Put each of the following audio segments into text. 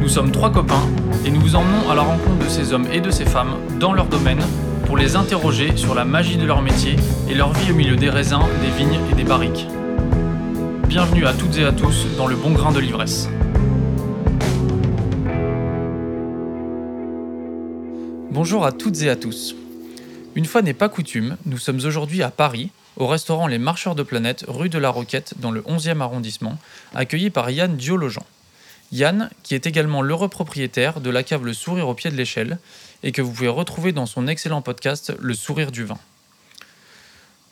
Nous sommes trois copains et nous vous emmenons à la rencontre de ces hommes et de ces femmes dans leur domaine pour les interroger sur la magie de leur métier et leur vie au milieu des raisins, des vignes et des barriques. Bienvenue à toutes et à tous dans le bon grain de l'ivresse. Bonjour à toutes et à tous. Une fois n'est pas coutume, nous sommes aujourd'hui à Paris, au restaurant Les Marcheurs de Planète, rue de la Roquette, dans le 11e arrondissement, accueillis par Yann Diologen. Yann, qui est également l'heureux propriétaire de la cave Le Sourire au pied de l'échelle, et que vous pouvez retrouver dans son excellent podcast Le Sourire du vin.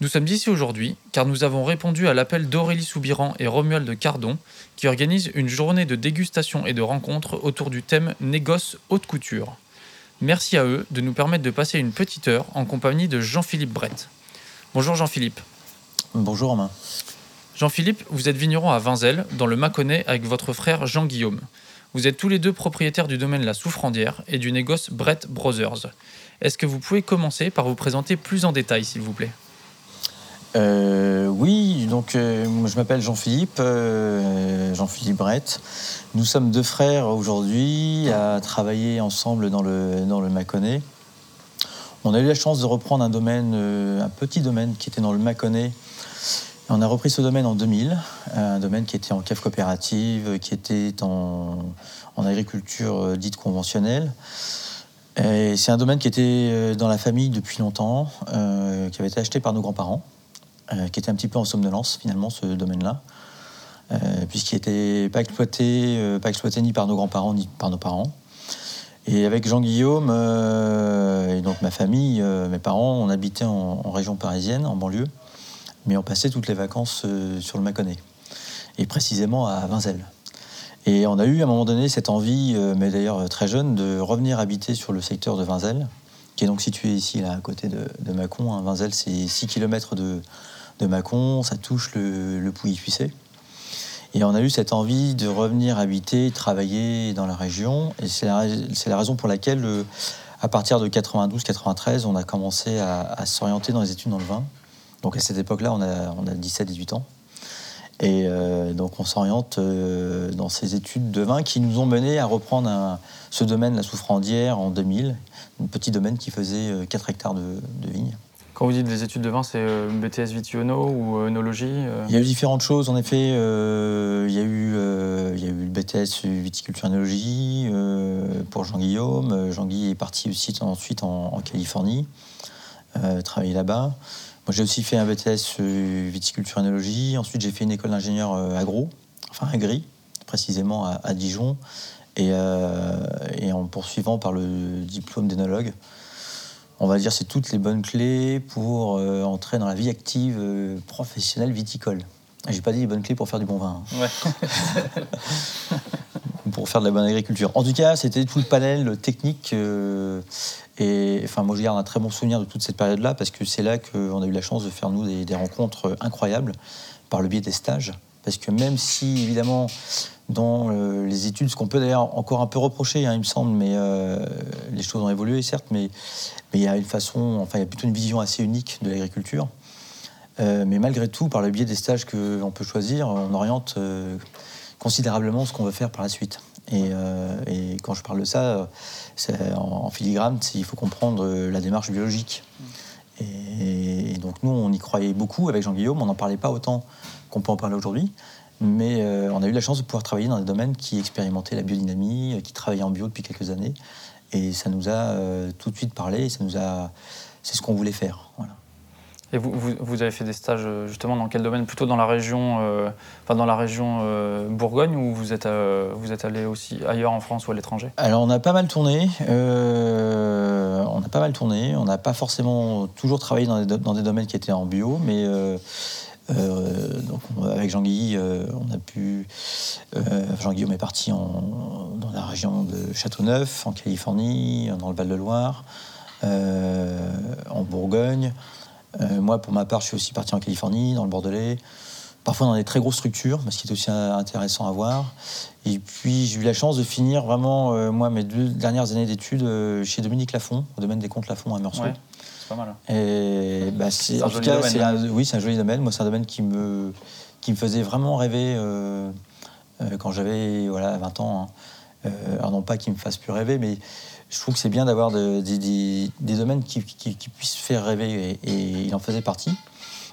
Nous sommes ici aujourd'hui car nous avons répondu à l'appel d'Aurélie Soubiran et Romuald de Cardon qui organisent une journée de dégustation et de rencontres autour du thème Négoce haute couture. Merci à eux de nous permettre de passer une petite heure en compagnie de Jean-Philippe Brett. Bonjour Jean-Philippe. Bonjour Romain. Jean-Philippe, vous êtes vigneron à Vinzel, dans le Mâconnais, avec votre frère Jean-Guillaume. Vous êtes tous les deux propriétaires du domaine La Souffrandière et du négoce Brett Brothers. Est-ce que vous pouvez commencer par vous présenter plus en détail, s'il vous plaît? Euh, oui, donc euh, je m'appelle Jean-Philippe, euh, Jean-Philippe Brett. Nous sommes deux frères aujourd'hui à travailler ensemble dans le, dans le Mâconnais. On a eu la chance de reprendre un domaine, un petit domaine qui était dans le Mâconnais. On a repris ce domaine en 2000, un domaine qui était en cave coopérative, qui était en, agriculture dite conventionnelle. C'est un domaine qui était dans la famille depuis longtemps, qui avait été acheté par nos grands-parents. Euh, qui était un petit peu en somnolence finalement ce domaine-là, euh, puisqu'il n'était pas exploité, euh, pas exploité ni par nos grands-parents ni par nos parents. Et avec Jean-Guillaume et donc ma famille, mes parents, on habitait en, région parisienne, en banlieue, mais on passait toutes les vacances sur le Mâconnais, et précisément à Vinzel. Et on a eu à un moment donné cette envie, mais d'ailleurs très jeune, de revenir habiter sur le secteur de Vinzel, qui est donc situé ici, là, à côté de, de Mâcon. Hein. Vinzel, c'est 6 km de, de Mâcon, ça touche le, Pouilly-Puissé. Et on a eu cette envie de revenir habiter, travailler dans la région. Et c'est la, raison pour laquelle, euh, à partir de 92-93, on a commencé à, s'orienter dans les études dans le vin. Donc à cette époque-là, on a, on a 17-18 ans. Et euh, donc on s'oriente euh, dans ces études de vin qui nous ont mené à reprendre ce domaine, la Souffrandière, en 2000, un petit domaine qui faisait 4 hectares de, de vignes. Quand vous dites des études de vin, c'est euh, BTS Vitiono ou euh, œnologie euh Il y a eu différentes choses, en effet. il, y a eu, il y a eu le BTS viticulture œnologie pour Jean-Guillaume. Jean-Guy est parti aussi ensuite en, Californie, travailler là-bas. J'ai aussi fait un BTS viticulture œnologie. Ensuite, j'ai fait une école d'ingénieur agro, enfin agri, précisément à, Dijon. Et, et, en poursuivant par le diplôme d'énologue on va dire, c'est toutes les bonnes clés pour euh, entrer dans la vie active euh, professionnelle viticole. J'ai pas dit les bonnes clés pour faire du bon vin. Hein. pour faire de la bonne agriculture. En tout cas, c'était tout le panel technique. Euh, et enfin, moi, je garde un très bon souvenir de toute cette période-là parce que c'est là qu'on a eu la chance de faire, nous, des rencontres incroyables par le biais des stages. Parce que même si, évidemment, dans euh, les études, ce qu'on peut d'ailleurs encore un peu reprocher, hein, il me semble, mais euh, les choses ont évolué, certes, mais, mais il y a une façon, enfin, il y a plutôt une vision assez unique de l'agriculture. Mais malgré tout, par le biais des stages que l'on peut choisir, on oriente considérablement ce qu'on veut faire par la suite. Et, quand je parle de ça, en, en, filigrane, il faut comprendre la démarche biologique. Et, et, donc nous, on y croyait beaucoup avec Jean-Guillaume, on n'en parlait pas autant qu'on peut en parler aujourd'hui. Mais euh, on a eu la chance de pouvoir travailler dans des domaines qui expérimentaient la biodynamie, euh, qui travaillaient en bio depuis quelques années. Et ça nous a euh, tout de suite parlé, et ça nous a... c'est ce qu'on voulait faire. Voilà. Et vous, vous, avez fait des stages justement dans quel domaine? Plutôt dans la région, enfin dans la région Bourgogne ou vous êtes, vous êtes allé aussi ailleurs en France ou à l'étranger? Alors on a pas mal tourné. on a pas mal tourné. On n'a pas forcément toujours travaillé dans des, dans des, domaines qui étaient en bio, mais euh, donc, avec Jean-Guy, on a pu. Jean-Guillaume est parti dans la région de Châteauneuf, en Californie, dans le Val-de-Loire, en Bourgogne. Moi, pour ma part, je suis aussi parti en Californie, dans le Bordelais parfois dans des très grosses structures, ce qui est aussi intéressant à voir. Et puis j'ai eu la chance de finir vraiment, euh, moi, mes deux dernières années d'études euh, chez Dominique Lafont, au domaine des comptes Lafont à Meursault. c'est pas mal. Et bah, c'est, en tout cas, c'est un, oui, c'est un joli domaine. Moi, c'est un domaine qui me, qui me faisait vraiment rêver euh, quand j'avais voilà, 20 ans. Hein. alors non pas qu'il me fasse plus rêver, mais je trouve que c'est bien d'avoir des, domaines qui, puissent faire rêver, et il en faisait partie.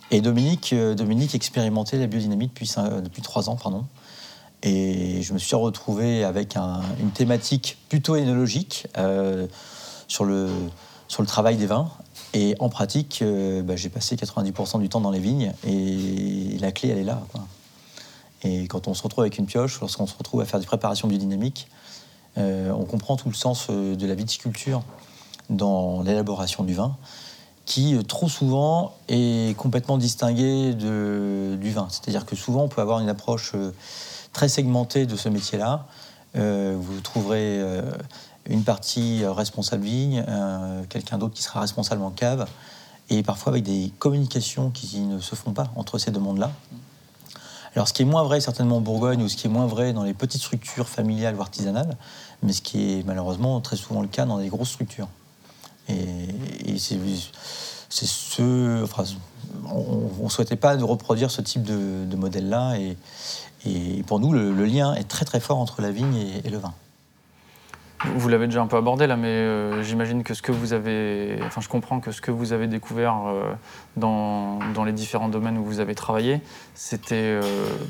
Et Dominique, euh, Dominique expérimentait la biodynamie depuis, depuis trois ans. Pardon. Et je me suis retrouvé avec une thématique plutôt énologique euh, sur, le, travail des vins. Et en pratique, euh, bah, j'ai passé 90% du temps dans les vignes et la clé, elle est là. Et quand on se retrouve avec une pioche, lorsqu'on se retrouve à faire des préparations biodynamiques, on comprend tout le sens de la viticulture dans l'élaboration du vin qui euh, trop souvent est complètement distingué du vin. C'est-à-dire que souvent on peut avoir une approche euh, très segmentée de ce métier-là. Euh, vous trouverez une partie responsable vigne, quelqu'un d'autre qui sera responsable en cave, et parfois avec des communications qui ne se font pas entre ces deux mondes-là. Alors ce qui est moins vrai certainement en Bourgogne ou ce qui est moins vrai dans les petites structures familiales ou artisanales, mais ce qui est malheureusement très souvent le cas dans des grosses structures. Et, c'est ce. On ne souhaitait pas de reproduire ce type de, modèle-là. Et, pour nous, le, lien est très très fort entre la vigne et, le vin. Vous l'avez déjà un peu abordé là, mais euh, j'imagine que ce que vous avez, enfin je comprends que ce que vous avez découvert euh, dans, dans, les différents domaines où vous avez travaillé, c'était euh,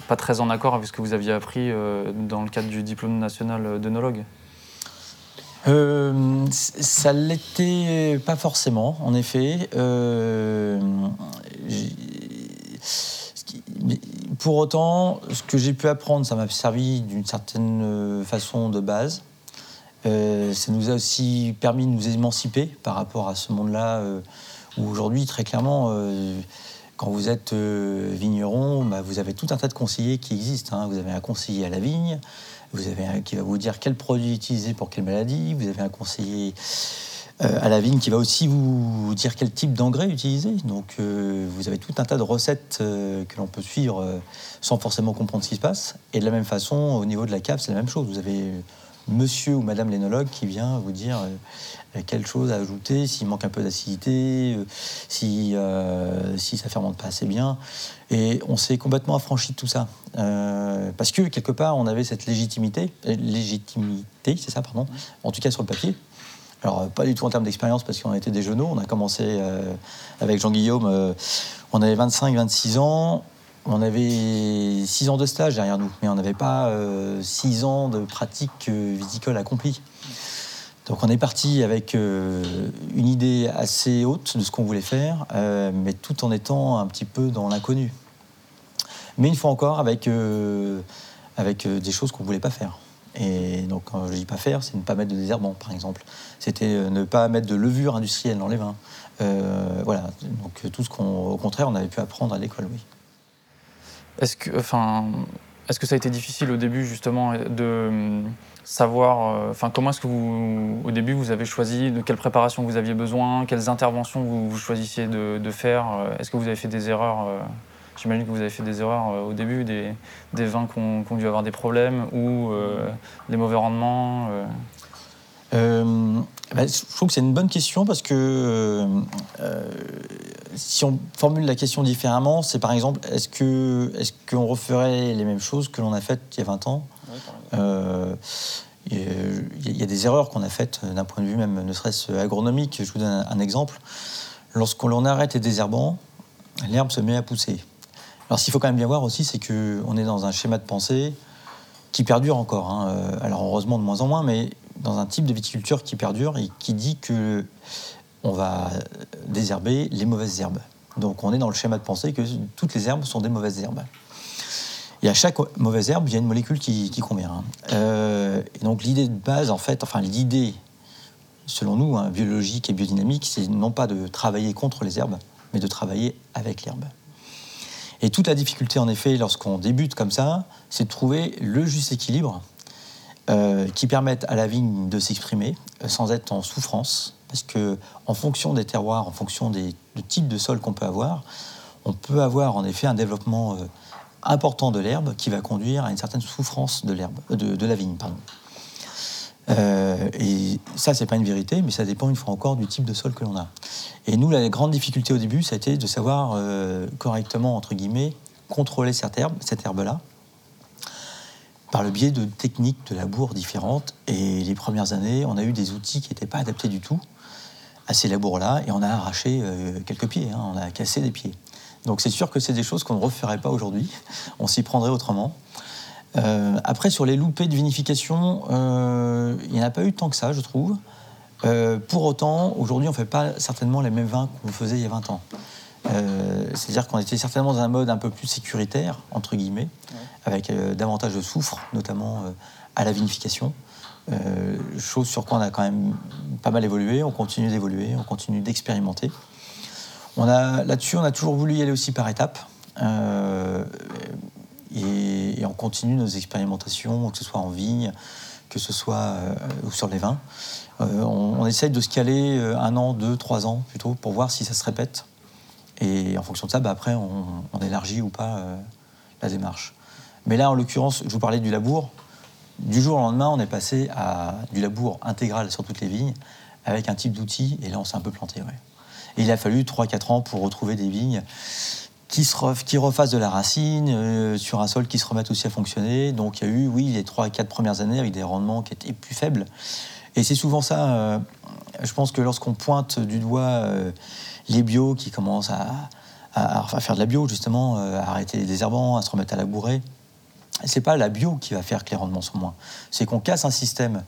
pas très en accord avec ce que vous aviez appris dans le cadre du diplôme national d'œnologue. Ça l'était pas forcément, en effet. Pour autant, ce que j'ai pu apprendre, ça m'a servi d'une certaine façon de base. Euh, ça nous a aussi permis de nous émanciper par rapport à ce monde-là, où aujourd'hui, très clairement, quand vous êtes vigneron, bah, vous avez tout un tas de conseillers qui existent. Hein. Vous avez un conseiller à la vigne, vous avez un qui va vous dire quel produit utiliser pour quelle maladie, vous avez un conseiller euh, à la vigne qui va aussi vous dire quel type d'engrais utiliser. Donc euh, vous avez tout un tas de recettes euh, que l'on peut suivre sans forcément comprendre ce qui se passe. Et de la même façon, au niveau de la cave, c'est la même chose. Vous avez monsieur ou madame l'énologue qui vient vous dire quelle chose à ajouter, s'il manque un peu d'acidité, si, si ça fermente pas assez bien. Et on s'est complètement affranchi de tout ça. Euh, parce que quelque part, on avait cette légitimité, euh, légitimité, c'est ça, pardon, en tout cas sur le papier. Alors, pas du tout en termes d'expérience, parce qu'on était des jeunes. On a commencé euh, avec Jean-Guillaume, on avait 25-26 ans. On avait 6 ans de stage derrière nous, mais on n'avait pas 6 ans de pratique viticole accomplie. Donc on est parti avec une idée assez haute de ce qu'on voulait faire, mais tout en étant un petit peu dans l'inconnu mais une fois encore avec, euh, avec euh, des choses qu'on ne voulait pas faire. Et donc, quand je dis pas faire, c'est ne pas mettre de désherbant, par exemple. C'était euh, ne pas mettre de levure industrielle dans les vins. voilà, donc tout ce qu'on, au contraire, on avait pu apprendre à l'école, oui. Est-ce que, ça a été difficile au début, justement, de savoir, enfin, comment est-ce que vous, au début, vous avez choisi de quelle préparation vous aviez besoin, quelles interventions vous, choisissiez de, faire Est-ce que vous avez fait des erreurs J'imagine que vous avez fait des erreurs euh, au début, des, vins qui ont, dû avoir des problèmes ou euh, des mauvais rendements. Euh. Bah, je trouve que c'est une bonne question parce que si on formule la question différemment, c'est par exemple, est-ce qu'on est qu'on referait les mêmes choses que l'on a faites il y a 20 ans? Il y, a des erreurs qu'on a faites d'un point de vue même, ne serait-ce agronomique. Je vous donne un, un exemple. Lorsqu'on arrête les désherbants, l'herbe se met à pousser. Alors, ce qu'il faut quand même bien voir aussi, c'est qu'on est dans un schéma de pensée qui perdure encore. Hein. Euh, alors, heureusement, de moins en moins, mais dans un type de viticulture qui perdure et qui dit que on va désherber les mauvaises herbes. Donc, on est dans le schéma de pensée que toutes les herbes sont des mauvaises herbes. Et à chaque mauvaise herbe, il y a une molécule qui, convient. Hein. Euh, donc, l'idée de base, en fait, enfin, l'idée, selon nous, hein, biologique et biodynamique, c'est non pas de travailler contre les herbes, mais de travailler avec l'herbe. Et toute la difficulté, en effet, lorsqu'on débute comme ça, c'est de trouver le juste équilibre euh, qui permette à la vigne de s'exprimer euh, sans être en souffrance. Parce que, en fonction des terroirs, en fonction des, du type de sol qu'on peut avoir, on peut avoir en effet un développement euh, important de l'herbe qui va conduire à une certaine souffrance de l'herbe, de, la vigne, et ça, c'est pas une vérité, mais ça dépend une fois encore du type de sol que l'on a. Et nous, la grande difficulté au début, ça a été de savoir correctement, entre guillemets, contrôler cette herbe, cette herbe-là, par le biais de techniques de labour différentes. Et les premières années, on a eu des outils qui n'étaient pas adaptés du tout à ces labours-là, et on a arraché euh, quelques pieds, hein, on a cassé des pieds. Donc c'est sûr que c'est des choses qu'on ne referait pas aujourd'hui, on s'y prendrait autrement. Euh, après, sur les loupés de vinification, euh, il n'y en a pas eu tant que ça, je trouve. Pour autant, aujourd'hui, on ne fait pas certainement les mêmes vins qu'on faisait il y a 20 ans. Euh, C'est-à-dire qu'on était certainement dans un mode un peu plus sécuritaire, entre guillemets, avec euh, davantage de soufre, notamment euh, à la vinification. Chose sur quoi on a quand même pas mal évolué, on continue d'évoluer, on continue d'expérimenter. Là-dessus, on a toujours voulu y aller aussi par étapes. Et, on continue nos expérimentations, que ce soit en vigne, que ce soit sur les vins. On, on essaye de se caler un an, deux, trois ans plutôt, pour voir si ça se répète. Et en fonction de ça, bah, après, on, élargit ou pas euh, la démarche. Mais là, en l'occurrence, je vous parlais du labour. Du jour au lendemain, on est passé à du labour intégral sur toutes les vignes, avec un type d'outil, et là, on s'est un peu planté. Et il a fallu 3-4 ans pour retrouver des vignes qui, se refassent de la racine, euh, sur un sol qui se remette aussi à fonctionner. Donc il y a eu, oui, les 3-4 premières années avec des rendements qui étaient plus faibles. Et c'est souvent ça, euh, je pense que lorsqu'on pointe du doigt les bios qui commencent à, faire de la bio, justement, euh, à arrêter les désherbants, à se remettre à labourer, c'est pas la bio qui va faire que les rendements sont moins. C'est qu'on casse un système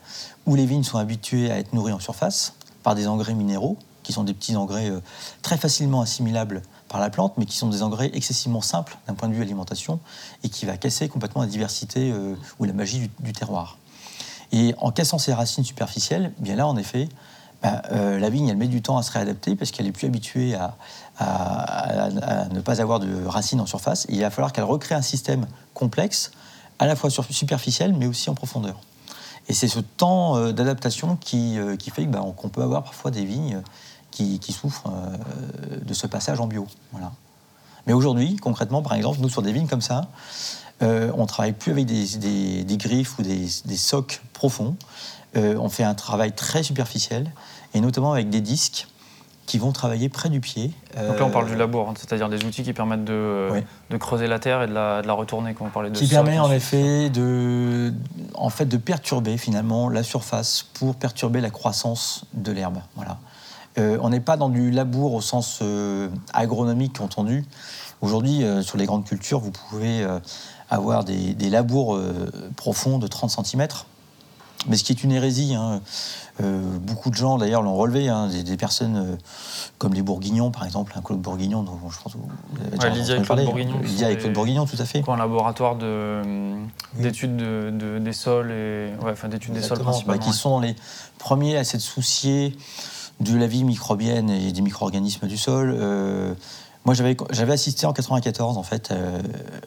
où les vignes sont habituées à être nourries en surface par des engrais minéraux, qui sont des petits engrais euh, très facilement assimilables par la plante, mais qui sont des engrais excessivement simples d'un point de vue alimentation et qui va casser complètement la diversité euh, ou la magie du, terroir. Et en cassant ces racines superficielles, bien là, en effet, bah, euh, la vigne, elle met du temps à se réadapter parce qu'elle est plus habituée à, ne pas avoir de racines en surface. Il va falloir qu'elle recrée un système complexe, à la fois superficiel, mais aussi en profondeur. Et c'est ce temps euh, d'adaptation qui, euh, fait que, bah, qu'on peut avoir parfois des vignes qui, souffrent de ce passage en bio. Mais aujourd'hui, concrètement, par exemple, nous, sur des vignes comme ça, on travaille plus avec des, griffes ou des, socs profonds. On fait un travail très superficiel, et notamment avec des disques qui vont travailler près du pied. Donc là, on parle Euh, du labour, hein, c'est-à-dire des outils qui permettent de, euh, de creuser la terre et de la, de la retourner, comme on parlait de qui permet en effet de, en fait de perturber finalement la surface pour perturber la croissance de l'herbe. Voilà. Euh, on n'est pas dans du labour au sens euh, agronomique entendu. Aujourd'hui, euh, sur les grandes cultures, vous pouvez euh, avoir des, des labours euh, profonds de 30 cm. Mais ce qui est une hérésie, hein. Euh, beaucoup de gens d'ailleurs l'ont relevé, hein, des, des personnes euh, comme les Bourguignons par exemple, un Claude Bourguignon, dont je pense que vous avez déjà Ouais, Lydia et Claude parler. Bourguignon, Lydia et Claude Bourguignon, tout à fait. Un laboratoire de, d'études de, de- des sols et ouais, enfin d'études des sols principalement. bah, qui sont les premiers à s'être souciés de la vie microbienne et des micro-organismes du sol. Euh, moi, j'avais assisté en 94 en fait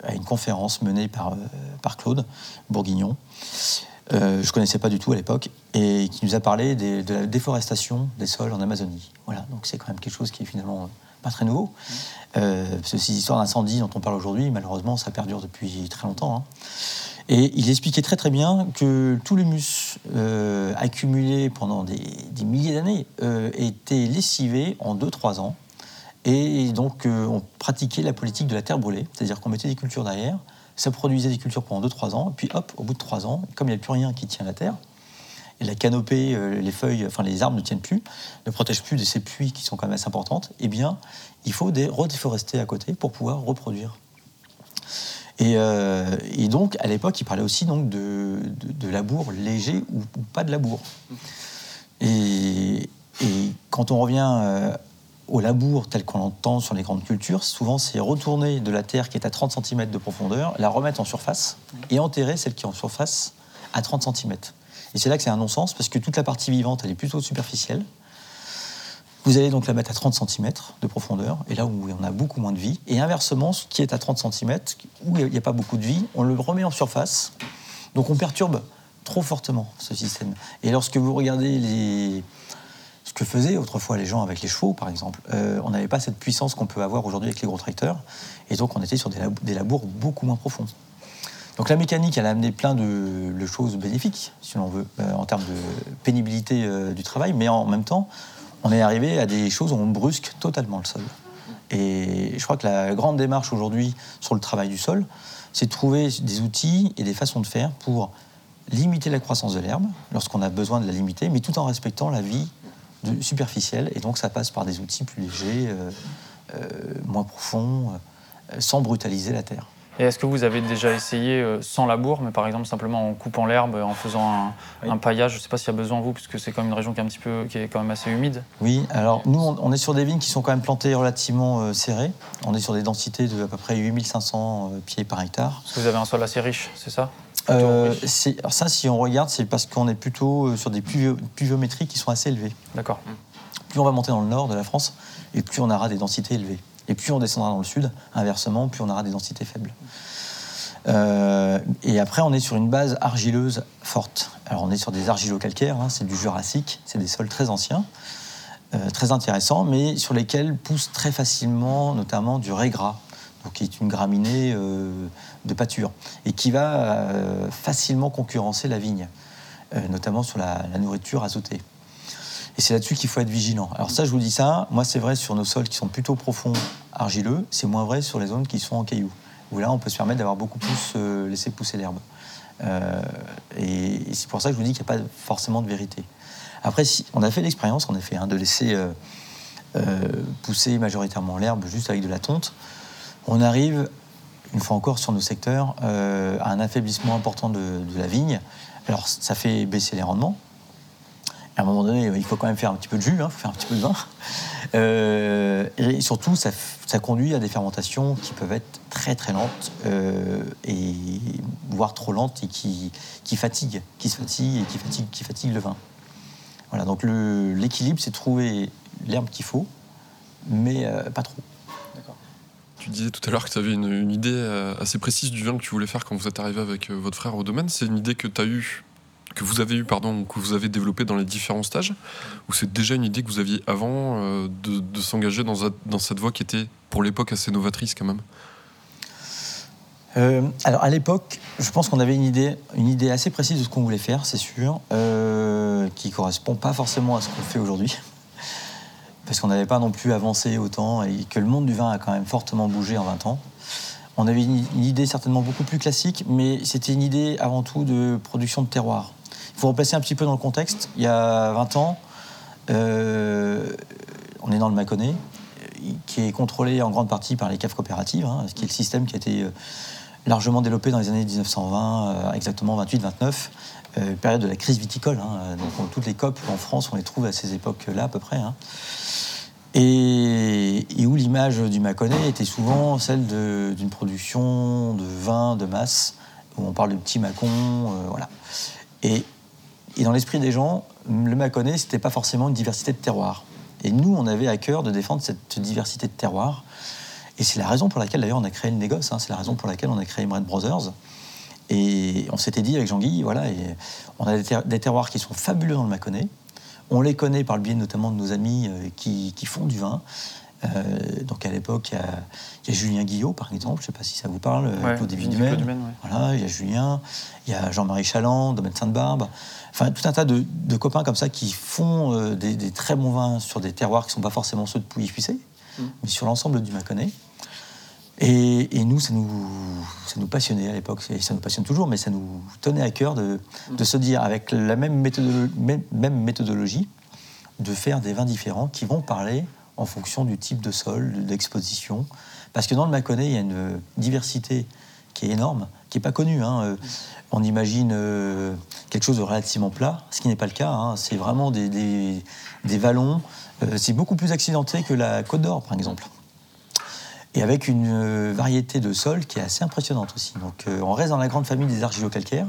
à une conférence menée par, par Claude Bourguignon. Euh, je connaissais pas du tout à l'époque et qui nous a parlé des- de la déforestation des sols en Amazonie. Voilà, donc c'est quand même quelque chose qui est finalement euh, pas très nouveau. Euh, parce que ces histoires d'incendie dont on parle aujourd'hui, malheureusement, ça perdure depuis très longtemps. hein. Et il expliquait très très bien que tout l'humus euh, accumulé pendant des, des milliers d'années euh, était lessivé en 2-3 ans. Et donc euh, on pratiquait la politique de la terre brûlée, c'est-à-dire qu'on mettait des cultures derrière, ça produisait des cultures pendant 2-3 ans, et puis hop, au bout de 3 ans, comme il n'y a plus rien qui tient la terre, et la canopée, euh, les feuilles, enfin les arbres ne tiennent plus, ne protègent plus de ces pluies qui sont quand même assez importantes, eh bien il faut des, redéforester à côté pour pouvoir reproduire. Et, euh, et donc, à l'époque, il parlait aussi donc, de, labour léger ou, ou pas de labour. Et, et quand on revient euh, au labour tel qu'on l'entend sur les grandes cultures, souvent c'est retourner de la terre qui est à 30 cm de profondeur, la remettre en surface et enterrer celle qui est en surface à 30 cm. Et c'est là que c'est un non-sens parce que toute la partie vivante, elle est plutôt superficielle. Vous allez donc la mettre à 30 cm de profondeur, et là où on a beaucoup moins de vie. Et inversement, ce qui est à 30 cm, où il n'y a pas beaucoup de vie, on le remet en surface. Donc on perturbe trop fortement ce système. Et lorsque vous regardez les... ce que faisaient autrefois les gens avec les chevaux, par exemple, euh, on n'avait pas cette puissance qu'on peut avoir aujourd'hui avec les gros tracteurs. Et donc on était sur des, labours beaucoup moins profonds. Donc la mécanique, elle a amené plein de, choses bénéfiques, si l'on veut, euh, en termes de pénibilité euh, du travail, mais en même temps, on est arrivé à des choses où on brusque totalement le sol. Et je crois que la grande démarche aujourd'hui sur le travail du sol, c'est de trouver des outils et des façons de faire pour limiter la croissance de l'herbe lorsqu'on a besoin de la limiter, mais tout en respectant la vie superficielle. Et donc ça passe par des outils plus légers, euh, euh, moins profonds, euh, sans brutaliser la terre. Et est-ce que vous avez déjà essayé sans labour, mais par exemple simplement en coupant l'herbe, en faisant un, paillage? Je ne sais pas s'il y a besoin vous, puisque c'est quand même une région qui est un petit peu, qui est quand même assez humide. Oui, alors nous, on est sur des vignes qui sont quand même plantées relativement serrées. On est sur des densités de à peu près 8500 pieds par hectare. Parce que vous avez un sol assez riche, c'est ça? Euh, alors ça, si on regarde, c'est parce qu'on est plutôt euh, sur des pluviométries qui sont assez élevées. D'accord. Plus on va monter dans le nord de la France, et plus on aura des densités élevées. Et plus on descendra dans le sud, inversement, plus on aura des densités faibles. Euh, et après, on est sur une base argileuse forte. Alors, on est sur des argilo-calcaires, hein, c'est du Jurassique, c'est des sols très anciens, très intéressants, mais sur lesquels pousse très facilement, notamment du régras, qui est une graminée euh, de pâture, et qui va euh, facilement concurrencer la vigne, euh, notamment sur la, nourriture azotée. Et c'est là-dessus qu'il faut être vigilant. Alors ça, je vous dis ça, moi c'est vrai sur nos sols qui sont plutôt profonds, argileux, c'est moins vrai sur les zones qui sont en cailloux, où là on peut se permettre d'avoir beaucoup plus laissé pousser l'herbe. et, c'est pour ça que je vous dis qu'il n'y a pas forcément de vérité. Après, si, on a fait l'expérience, en effet, hein, de laisser pousser majoritairement l'herbe juste avec de la tonte on arrive, une fois encore sur nos secteurs, euh, à un affaiblissement important de, la vigne. Alors ça fait baisser les rendements. À un moment donné, il faut quand même faire un petit peu de jus, hein, faire un petit peu de vin. Euh, et surtout, ça, conduit à des fermentations qui peuvent être très très lentes, euh, et voire trop lentes et qui, fatiguent, qui se fatiguent et qui fatiguent, qui fatiguent le vin. Voilà, donc l'équilibre, c'est trouver l'herbe qu'il faut, mais pas trop. Tu disais tout à l'heure que tu avais une, idée euh, assez précise du vin que tu voulais faire quand vous êtes arrivé avec euh, votre frère au domaine. C'est une idée que tu as eu que vous avez eu pardon que vous avez développée dans les différents stages ou c'est déjà une idée que vous aviez avant euh, de, s'engager dans, cette voie qui était pour l'époque assez novatrice quand même? Alors à l'époque, je pense qu'on avait une idée, une idée assez précise de ce qu'on voulait faire, c'est sûr, qui correspond pas forcément à ce qu'on fait aujourd'hui parce qu'on n'avait pas non plus avancé autant et que le monde du vin a quand même fortement bougé en 20 ans. On avait une, idée certainement beaucoup plus classique, mais c'était une idée avant tout de production de terroir. Il faut replacer un petit peu dans le contexte. Il y a 20 ans, euh, on est dans le Mâconnais, qui est contrôlé en grande partie par les caves coopératives, hein, ce qui est le système qui a été euh, largement développé dans les années 1920, euh, exactement 28-29, période de la crise viticole. Hein. donc toutes les COP en France, on les trouve à ces époques-là à peu près. Hein et, où l'image du Mâconnais était souvent celle d'une production de vin de masse, où on parle de petits Mâcon, euh, voilà. Et, dans l'esprit des gens, le Mâconnais, c'était pas forcément une diversité de terroirs. Et nous, on avait à cœur de défendre cette diversité de terroirs. Et c'est la raison pour laquelle, d'ailleurs, on a créé le négoce. Hein. c'est la raison pour laquelle on a créé Bread Brothers. Et on s'était dit avec Jean-Guy, voilà, et on a des, terroirs qui sont fabuleux dans le Mâconnais, on les connaît par le biais notamment de nos amis euh, qui, font du vin. Euh, donc à l'époque, il y, a Julien Guillot, par exemple, je ne sais pas si ça vous parle, ouais, Claude Voilà, il y a Julien, il y a Jean-Marie Chaland, Domaine Sainte-Barbe. Enfin, tout un tas de, copains comme ça qui font euh, des, très bons vins sur des terroirs qui ne sont pas forcément ceux de Pouilly-Puissé, mm. mais sur l'ensemble du Mâconnais. Et, nous, ça nous, ça nous passionnait à l'époque, et ça nous passionne toujours, mais ça nous tenait à cœur de, se dire, avec la même, même, méthodologie, de faire des vins différents qui vont parler en fonction du type de sol, d'exposition. Parce que dans le Mâconnais, il y a une diversité qui est énorme, qui n'est pas connue. Hein. On imagine euh, quelque chose de relativement plat, ce qui n'est pas le cas. Hein. C'est vraiment des, des, vallons. Euh, c'est beaucoup plus accidenté que la Côte d'Or, par exemple et avec une euh, variété de sols qui est assez impressionnante aussi. Donc euh, on reste dans la grande famille des argilo-calcaires,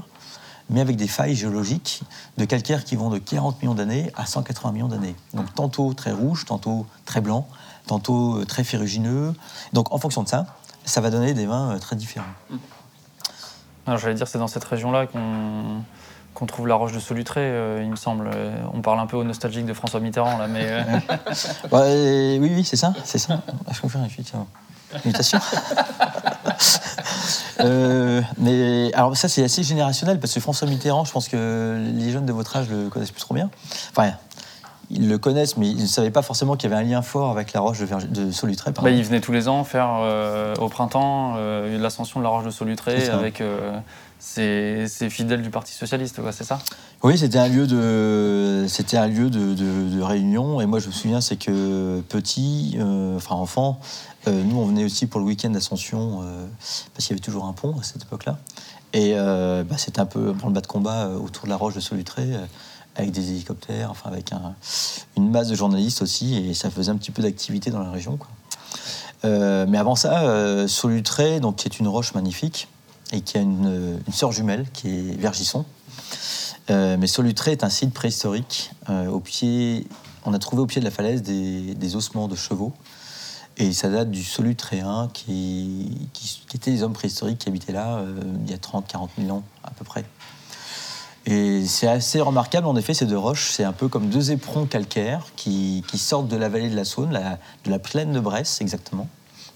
mais avec des failles géologiques de calcaire qui vont de 40 millions d'années à 180 millions d'années. Donc tantôt très rouge, tantôt très blanc, tantôt euh, très ferrugineux. Donc en fonction de ça, ça va donner des vins euh, très différents. Alors, J'allais dire, c'est dans cette région-là qu'on qu'on trouve la roche de Solutré, euh, il me semble. Euh, On parle un peu au nostalgique de François Mitterrand, là, mais... euh, Ouais, oui, oui, c'est ça, c'est ça. Je confirme, effectivement. Mutation. Euh, mais alors ça c'est assez générationnel parce que François Mitterrand, je pense que les jeunes de votre âge le connaissent plus trop bien. Enfin, ils le connaissent, mais ils ne savaient pas forcément qu'il y avait un lien fort avec la roche de, Verge- de Solutré. Bah, il venait tous les ans faire euh, au printemps euh, l'ascension de la roche de Solutré avec euh, ses, ses fidèles du Parti Socialiste, c'est ça? Oui, c'était un lieu de, c'était un lieu de, de- de réunion. Et moi, je me souviens, c'est que petit, enfin enfant, nous, on venait aussi pour le week-end d'Ascension parce qu'il y avait toujours un pont à cette époque-là. Et bah, c'était un peu dans le bas de combat autour de la roche de Solutré, avec des hélicoptères, enfin avec un- une masse de journalistes aussi, et ça faisait un petit peu d'activité dans la région. Euh, mais avant ça, euh, Solutré, donc qui est une roche magnifique et qui a une, une sœur jumelle qui est Vergisson. Euh, mais Solutré est un site préhistorique. Euh, au pied, on a trouvé au pied de la falaise des, ossements de chevaux. Et ça date du Solutréen, qui, qui, qui étaient des hommes préhistoriques qui habitaient là euh, il y a 30-40 000 ans à peu près. Et c'est assez remarquable, en effet, ces deux roches. C'est un peu comme deux éperons calcaires qui, sortent de la vallée de la Saône, de la plaine de Bresse exactement.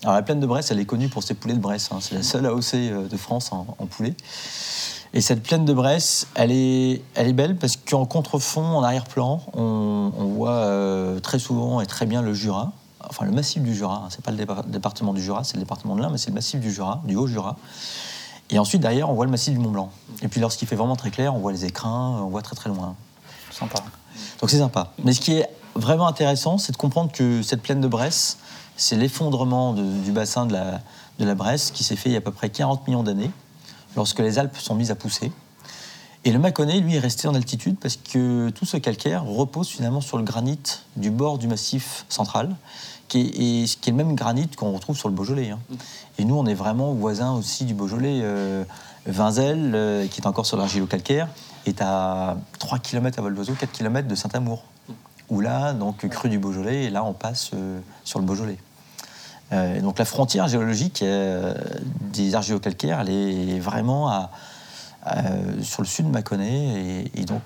Alors la plaine de Bresse, elle est connue pour ses poulets de Bresse. hein. C'est la seule AOC euh, de France en, en poulet. Et cette plaine de Bresse, elle est, elle est belle parce qu'en contrefond, en arrière-plan, on, voit euh, très souvent et très bien le Jura, enfin le massif du Jura. hein. C'est pas le dépar- département du Jura, c'est le département de l'Ain, mais c'est le massif du Jura, du Haut-Jura. Et ensuite, derrière, on voit le massif du Mont Blanc. Et puis lorsqu'il fait vraiment très clair, on voit les écrins, on voit très très loin. Sympa. Donc c'est sympa. Mais ce qui est vraiment intéressant, c'est de comprendre que cette plaine de Bresse, c'est l'effondrement du bassin de la, de la Bresse qui s'est fait il y a à peu près 40 millions d'années, lorsque les Alpes sont mises à pousser. Et le Mâconnais, lui, est resté en altitude parce que tout ce calcaire repose finalement sur le granit du bord du massif central, qui est, qui est le même granit qu'on retrouve sur le Beaujolais. hein. Et nous, on est vraiment voisins aussi du Beaujolais. Euh, Vinzel, euh, qui est encore sur l'argilo-calcaire, est à 3 km à vol d'oiseau, 4 km de Saint-Amour. Où là, donc, cru du Beaujolais, et là, on passe euh, sur le Beaujolais. Euh, donc la frontière géologique euh, des argilo-calcaires, elle est vraiment à- à- sur le sud de Mâconnais. Et, et donc,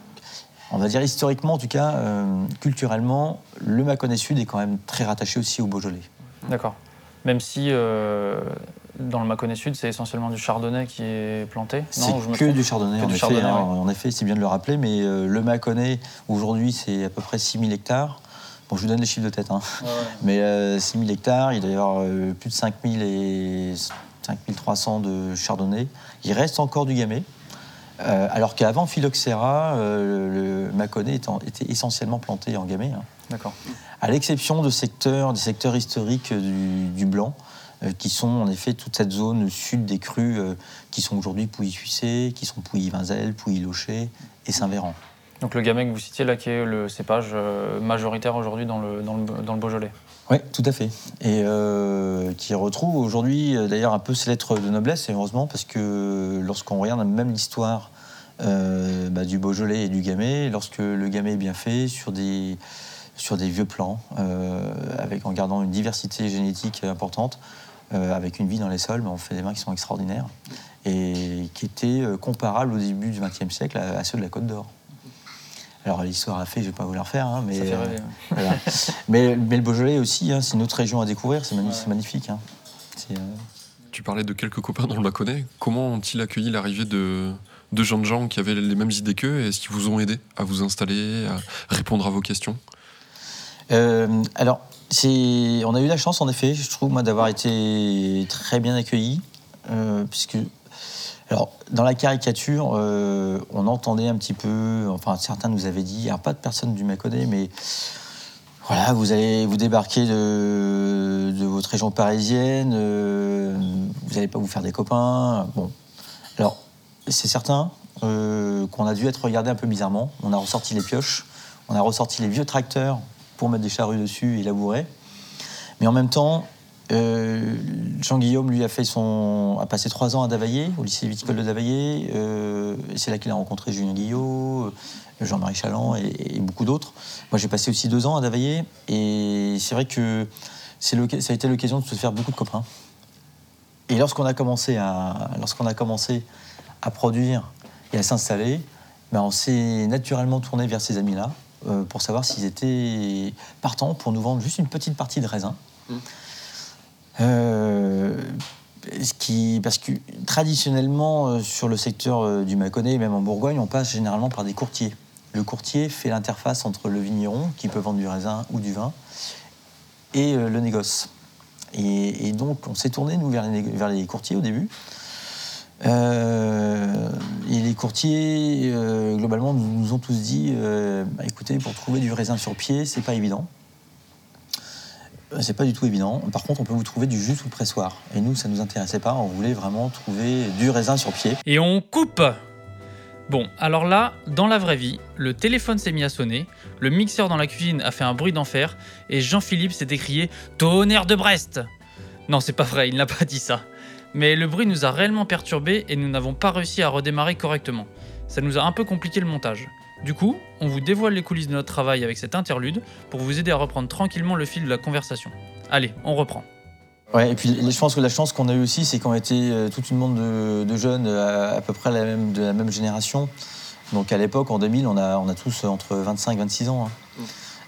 on va dire historiquement, en tout cas, euh, culturellement, le Mâconnais Sud est quand même très rattaché aussi au Beaujolais. D'accord. Même si euh, dans le Mâconnais Sud, c'est essentiellement du chardonnay qui est planté. C'est que du chardonnay, Que en du effet. chardonnay, hein. ouais. En effet, c'est bien de le rappeler, mais euh, le Mâconnais, aujourd'hui, c'est à peu près 6000 hectares. Bon, je vous donne les chiffres de tête, hein. mais euh, 6000 hectares, il doit y avoir plus de 5000 et 5300 de chardonnay. Il reste encore du gamay. Euh, alors qu'avant Phylloxera, euh, le Mâconnais était, était essentiellement planté en gamay. hein D'accord. à l'exception de secteurs, des secteurs historiques du, du Blanc, euh, qui sont en effet toute cette zone sud des crues, euh, qui sont aujourd'hui Pouilly-Suissé, qui sont Pouilly-Vinzel, Pouilly-Locher et Saint-Véran. Donc le gamay que vous citiez là, qui est le cépage euh, majoritaire aujourd'hui dans le, dans, le, dans le Beaujolais. Oui, tout à fait. Et euh, qui retrouve aujourd'hui euh, d'ailleurs un peu ses lettres de noblesse, et heureusement, parce que lorsqu'on regarde même l'histoire euh, bah, du Beaujolais et du Gamay, lorsque le Gamay est bien fait sur des, vieux plans, avec, en gardant une diversité génétique importante, avec une vie dans les sols, bah, on fait des vins qui sont extraordinaires, et qui étaient comparables au début du XXe siècle à ceux de la Côte d'Or. Alors l'histoire a fait, je ne vais pas vous la refaire, hein, mais Ça fait euh, voilà. mais, mais le Beaujolais aussi, hein, c'est une autre région à découvrir, c'est magnifique. hein. Euh, Tu parlais de quelques copains dans le Mâconnais. Comment ont-ils accueilli l'arrivée de, de jeunes gens qui avaient les mêmes idées qu'eux et Est-ce qu'ils vous ont aidé à vous installer, à répondre à vos questions? Euh, alors, c'est, on a eu la chance, en effet, je trouve, moi, d'avoir été très bien accueillis, euh, puisque, alors, dans la caricature, euh, on entendait un petit peu, enfin, certains nous avaient dit, pas de personnes du Mâconnais, mais voilà, vous allez vous débarquer de, de votre région parisienne, euh, vous n'allez pas vous faire des copains. Bon, alors, c'est certain euh, qu'on a dû être regardé un peu bizarrement. On a ressorti les pioches, on a ressorti les vieux tracteurs pour mettre des charrues dessus et labourer. Mais en même temps, Euh, Jean-Guillaume, lui, a, fait son, a passé trois ans à Davaillé, au lycée viticole de Davaillé. Euh, c'est là qu'il a rencontré Julien Guillot, Jean-Marie Chaland et, beaucoup d'autres. Moi, j'ai passé aussi deux ans à Davaillé. Et c'est vrai que ça a été l'occasion de se faire beaucoup de copains. Et lorsqu'on a commencé à, lorsqu'on a commencé à produire et à s'installer, ben, on s'est naturellement tourné vers ces amis-là euh, pour savoir s'ils étaient partants pour nous vendre juste une petite partie de raisin. Euh, parce que traditionnellement, euh, sur le secteur euh, du Mâconnais, même en Bourgogne, on passe généralement par des courtiers. Le courtier fait l'interface entre le vigneron, qui peut vendre du raisin ou du vin, et le négoce. Et, donc, on s'est tourné, nous, vers les, courtiers au début. Et les courtiers, globalement, nous, ont tous dit bah, écoutez, pour trouver du raisin sur pied, c'est pas évident. Euh, C'est pas du tout évident. Par contre, on peut vous trouver du jus sous le pressoir. Et nous, ça nous intéressait pas. On voulait vraiment trouver du raisin sur pied. Et on coupe Bon, alors là, dans la vraie vie, le téléphone s'est mis à sonner, le mixeur dans la cuisine a fait un bruit d'enfer, et Jean-Philippe s'est écrié Tonnerre de Brest Non, c'est pas vrai, il n'a pas dit ça. Mais le bruit nous a réellement perturbés et nous n'avons pas réussi à redémarrer correctement. Ça nous a un peu compliqué le montage. Du coup, on vous dévoile les coulisses de notre travail avec cette interlude pour vous aider à reprendre tranquillement le fil de la conversation. Allez, on reprend. Ouais, et puis je pense que la chance qu'on a eu aussi, c'est qu'on était euh, toute une bande de, de jeunes à, à peu près la même, de la même génération. Donc à l'époque, en 2000, on a, on a tous entre 25 et 26 ans. hein.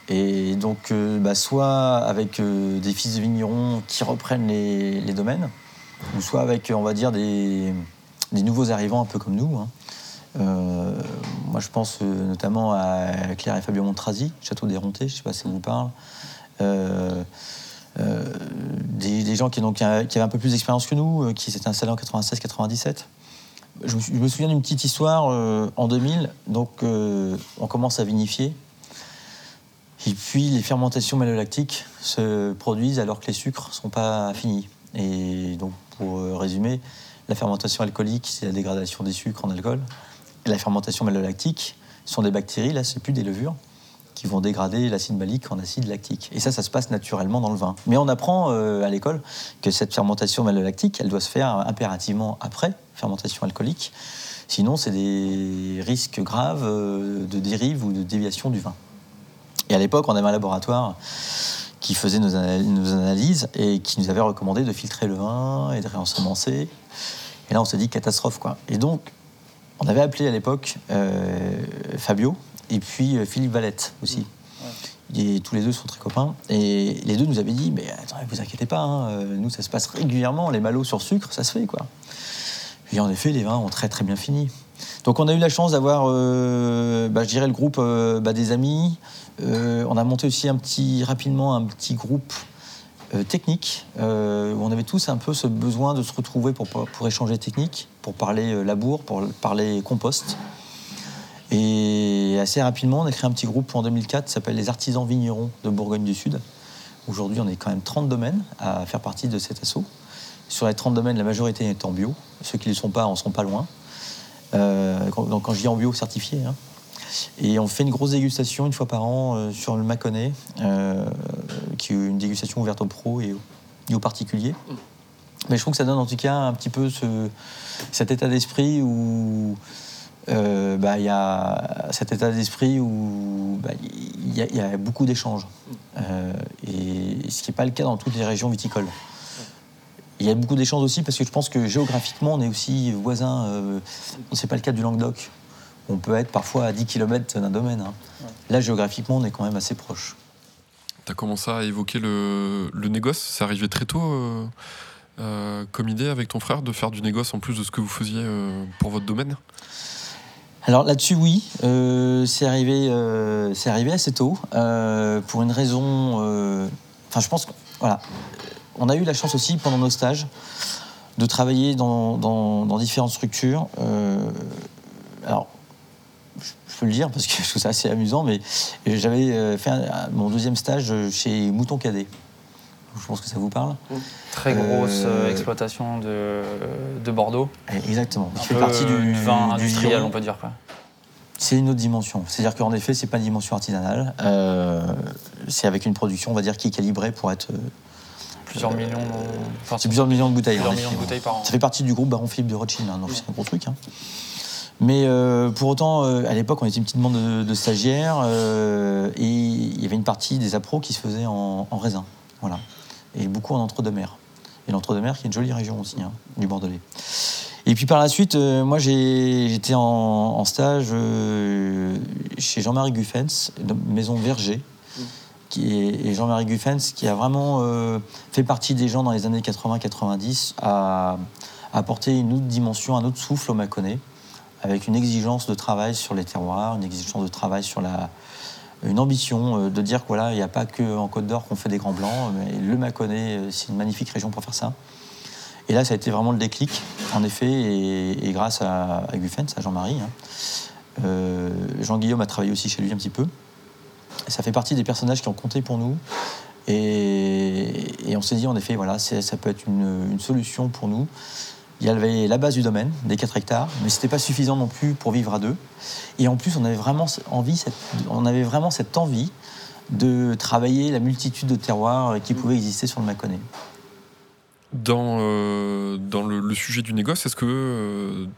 Et donc, euh, bah, soit avec euh, des fils de vignerons qui reprennent les, les domaines, ou soit avec, on va dire, des, des nouveaux arrivants un peu comme nous. hein. Euh, moi, je pense euh, notamment à Claire et Fabien Montrasi, Château des Rontés, je ne sais pas si ça vous parle. Euh, euh, des, gens qui, avaient un peu plus d'expérience que nous, qui s'étaient installés en 96-97. Je, je me souviens d'une petite histoire en 2000. Donc, on commence à vinifier. Et puis, les fermentations malolactiques se produisent alors que les sucres ne sont pas finis. Et donc, pour résumer, la fermentation alcoolique, c'est la dégradation des sucres en alcool. La fermentation malolactique sont des bactéries, là, c'est plus des levures, qui vont dégrader l'acide malique en acide lactique. Et ça, ça se passe naturellement dans le vin. Mais on apprend euh, à l'école que cette fermentation malolactique, elle doit se faire impérativement après fermentation alcoolique. Sinon, c'est des risques graves euh, de dérive ou de déviation du vin. Et à l'époque, on avait un laboratoire qui faisait nos analyses et qui nous avait recommandé de filtrer le vin et de réensemencer. Et là, on s'est dit catastrophe, quoi. Et donc, on avait appelé à l'époque euh, Fabio et puis euh, Philippe Valette aussi. Et tous les deux sont très copains. Et les deux nous avaient dit Mais attendez, vous inquiétez pas, hein, euh, nous, ça se passe régulièrement, les malots sur sucre, ça se fait, quoi. Et en effet, les vins ont très très bien fini. Donc on a eu la chance d'avoir, euh, bah, je dirais, le groupe bah, des amis. On a monté aussi un petit, rapidement un petit groupe euh, technique, euh, où on avait tous un peu ce besoin de se retrouver pour, échanger technique, pour parler euh, labour, pour parler compost. Et assez rapidement, on a créé un petit groupe en 2004 qui s'appelle les Artisans Vignerons de Bourgogne du Sud. Aujourd'hui, on est quand même 30 domaines à faire partie de cet assaut. Sur les 30 domaines, la majorité est en bio. Ceux qui ne le sont pas en sont pas loin. Donc quand je dis en bio, certifié. hein. Et on fait une grosse dégustation une fois par an euh, sur le Mâconnais, euh, qui est une dégustation ouverte aux pros et aux, particuliers. Mais je trouve que ça donne en tout cas un petit peu ce- cet état d'esprit où euh, bah, il y a cet état d'esprit où bah, il y, beaucoup d'échanges. Et ce qui n'est pas le cas dans toutes les régions viticoles. Il y a beaucoup d'échanges aussi parce que je pense que géographiquement, on est aussi voisins. Euh, c'est pas le cas du Languedoc. On peut être parfois à 10 km d'un domaine. hein. Là, géographiquement, on est quand même assez proche. Tu as commencé à évoquer le, le négoce. C'est arrivé très tôt euh, euh, comme idée avec ton frère de faire du négoce en plus de ce que vous faisiez euh, pour votre domaine? Alors là-dessus, oui, euh, c'est arrivé, euh, c'est arrivé assez tôt euh, pour une raison. euh, Enfin, je pense que voilà, on a eu la chance aussi pendant nos stages de travailler dans, dans- dans différentes structures. Euh, alors, peux le dire parce que je trouve ça assez amusant, mais j'avais euh, fait un- mon deuxième stage chez Mouton Cadet. Je pense que ça vous parle. Très Euh, grosse euh, exploitation de, de Bordeaux. Eh, Exactement. Un Qui fait peu partie du, vin du industriel, on peut dire. Quoi. C'est une autre dimension. C'est-à-dire qu'en effet, c'est pas une dimension artisanale. Euh, c'est avec une production, on va dire, qui est calibrée pour être euh, plusieurs millions. Enfin, C'est plusieurs millions de bouteilles. plusieurs millions de bouteilles par an. Ça fait partie du groupe Baron Philippe de Rothschild, hein, donc c'est un gros truc. hein. Mais euh, pour autant, euh, à l'époque, on était une petite bande de, stagiaires euh, et il y avait une partie des appros qui se faisait en, raisin. Voilà. Et beaucoup en entre-deux-mer. Et l'entre-deux-mer qui est une jolie région aussi, hein, du Bordelais. Et puis par la suite, moi j'étais en, stage chez Jean-Marie Guffens, Maison Verger. Et Jean-Marie Guffens, qui a vraiment fait partie des gens dans les années 80-90 à, à apporter une autre dimension, un autre souffle au Mâconnais, avec une exigence de travail sur les terroirs, une exigence de travail sur la, une ambition euh, de dire que voilà, il n'y a pas qu'en Côte d'Or qu'on fait des grands blancs, mais le Mâconnais, euh, c'est une magnifique région pour faire ça. Et là, ça a été vraiment le déclic, en effet, et, grâce à, à Guffens, à Jean-Marie. hein. Euh, Jean-Guillaume a travaillé aussi chez lui un petit peu. Ça fait partie des personnages qui ont compté pour nous. Et, on s'est dit, en effet, voilà, ça peut être une solution pour nous. Il y avait la base du domaine, des 4 hectares, mais ce n'était pas suffisant non plus pour vivre à deux. Et en plus, on avait vraiment envie, cette, on avait vraiment cette envie de travailler la multitude de terroirs qui pouvaient exister sur le Mâconnais. Dans, euh, dans le, le sujet du négoce, est-ce que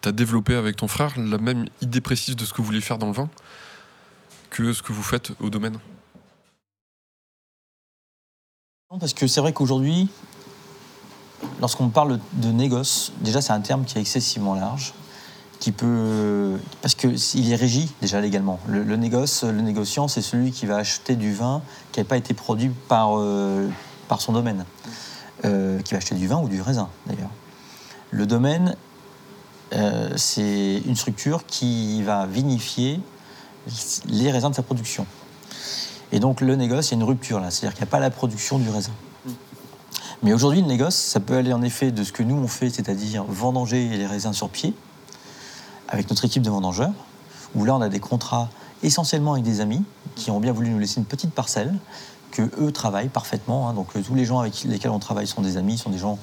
tu as développé avec ton frère la même idée précise de ce que vous voulez faire dans le vin que ce que vous faites au domaine? Parce que c'est vrai qu'aujourd'hui, lorsqu'on parle de négoce, déjà c'est un terme qui est excessivement large, qui peut, parce que il est régi déjà légalement. Le, le négociant, c'est celui qui va acheter du vin qui n'a pas été produit par euh, par son domaine, Euh, qui va acheter du vin ou du raisin d'ailleurs. Le domaine, euh, c'est une structure qui va vinifier les raisins de sa production. Et donc le négoce, il y a une rupture là, c'est-à-dire qu'il n'y a pas la production du raisin. Mais aujourd'hui, le négoce, ça peut aller en effet de ce que nous on fait, c'est-à-dire vendanger les raisins sur pied, avec notre équipe de vendangeurs, où là on a des contrats essentiellement avec des amis qui ont bien voulu nous laisser une petite parcelle, que eux travaillent parfaitement. hein. donc euh, tous les gens avec lesquels on travaille sont des amis, sont des gens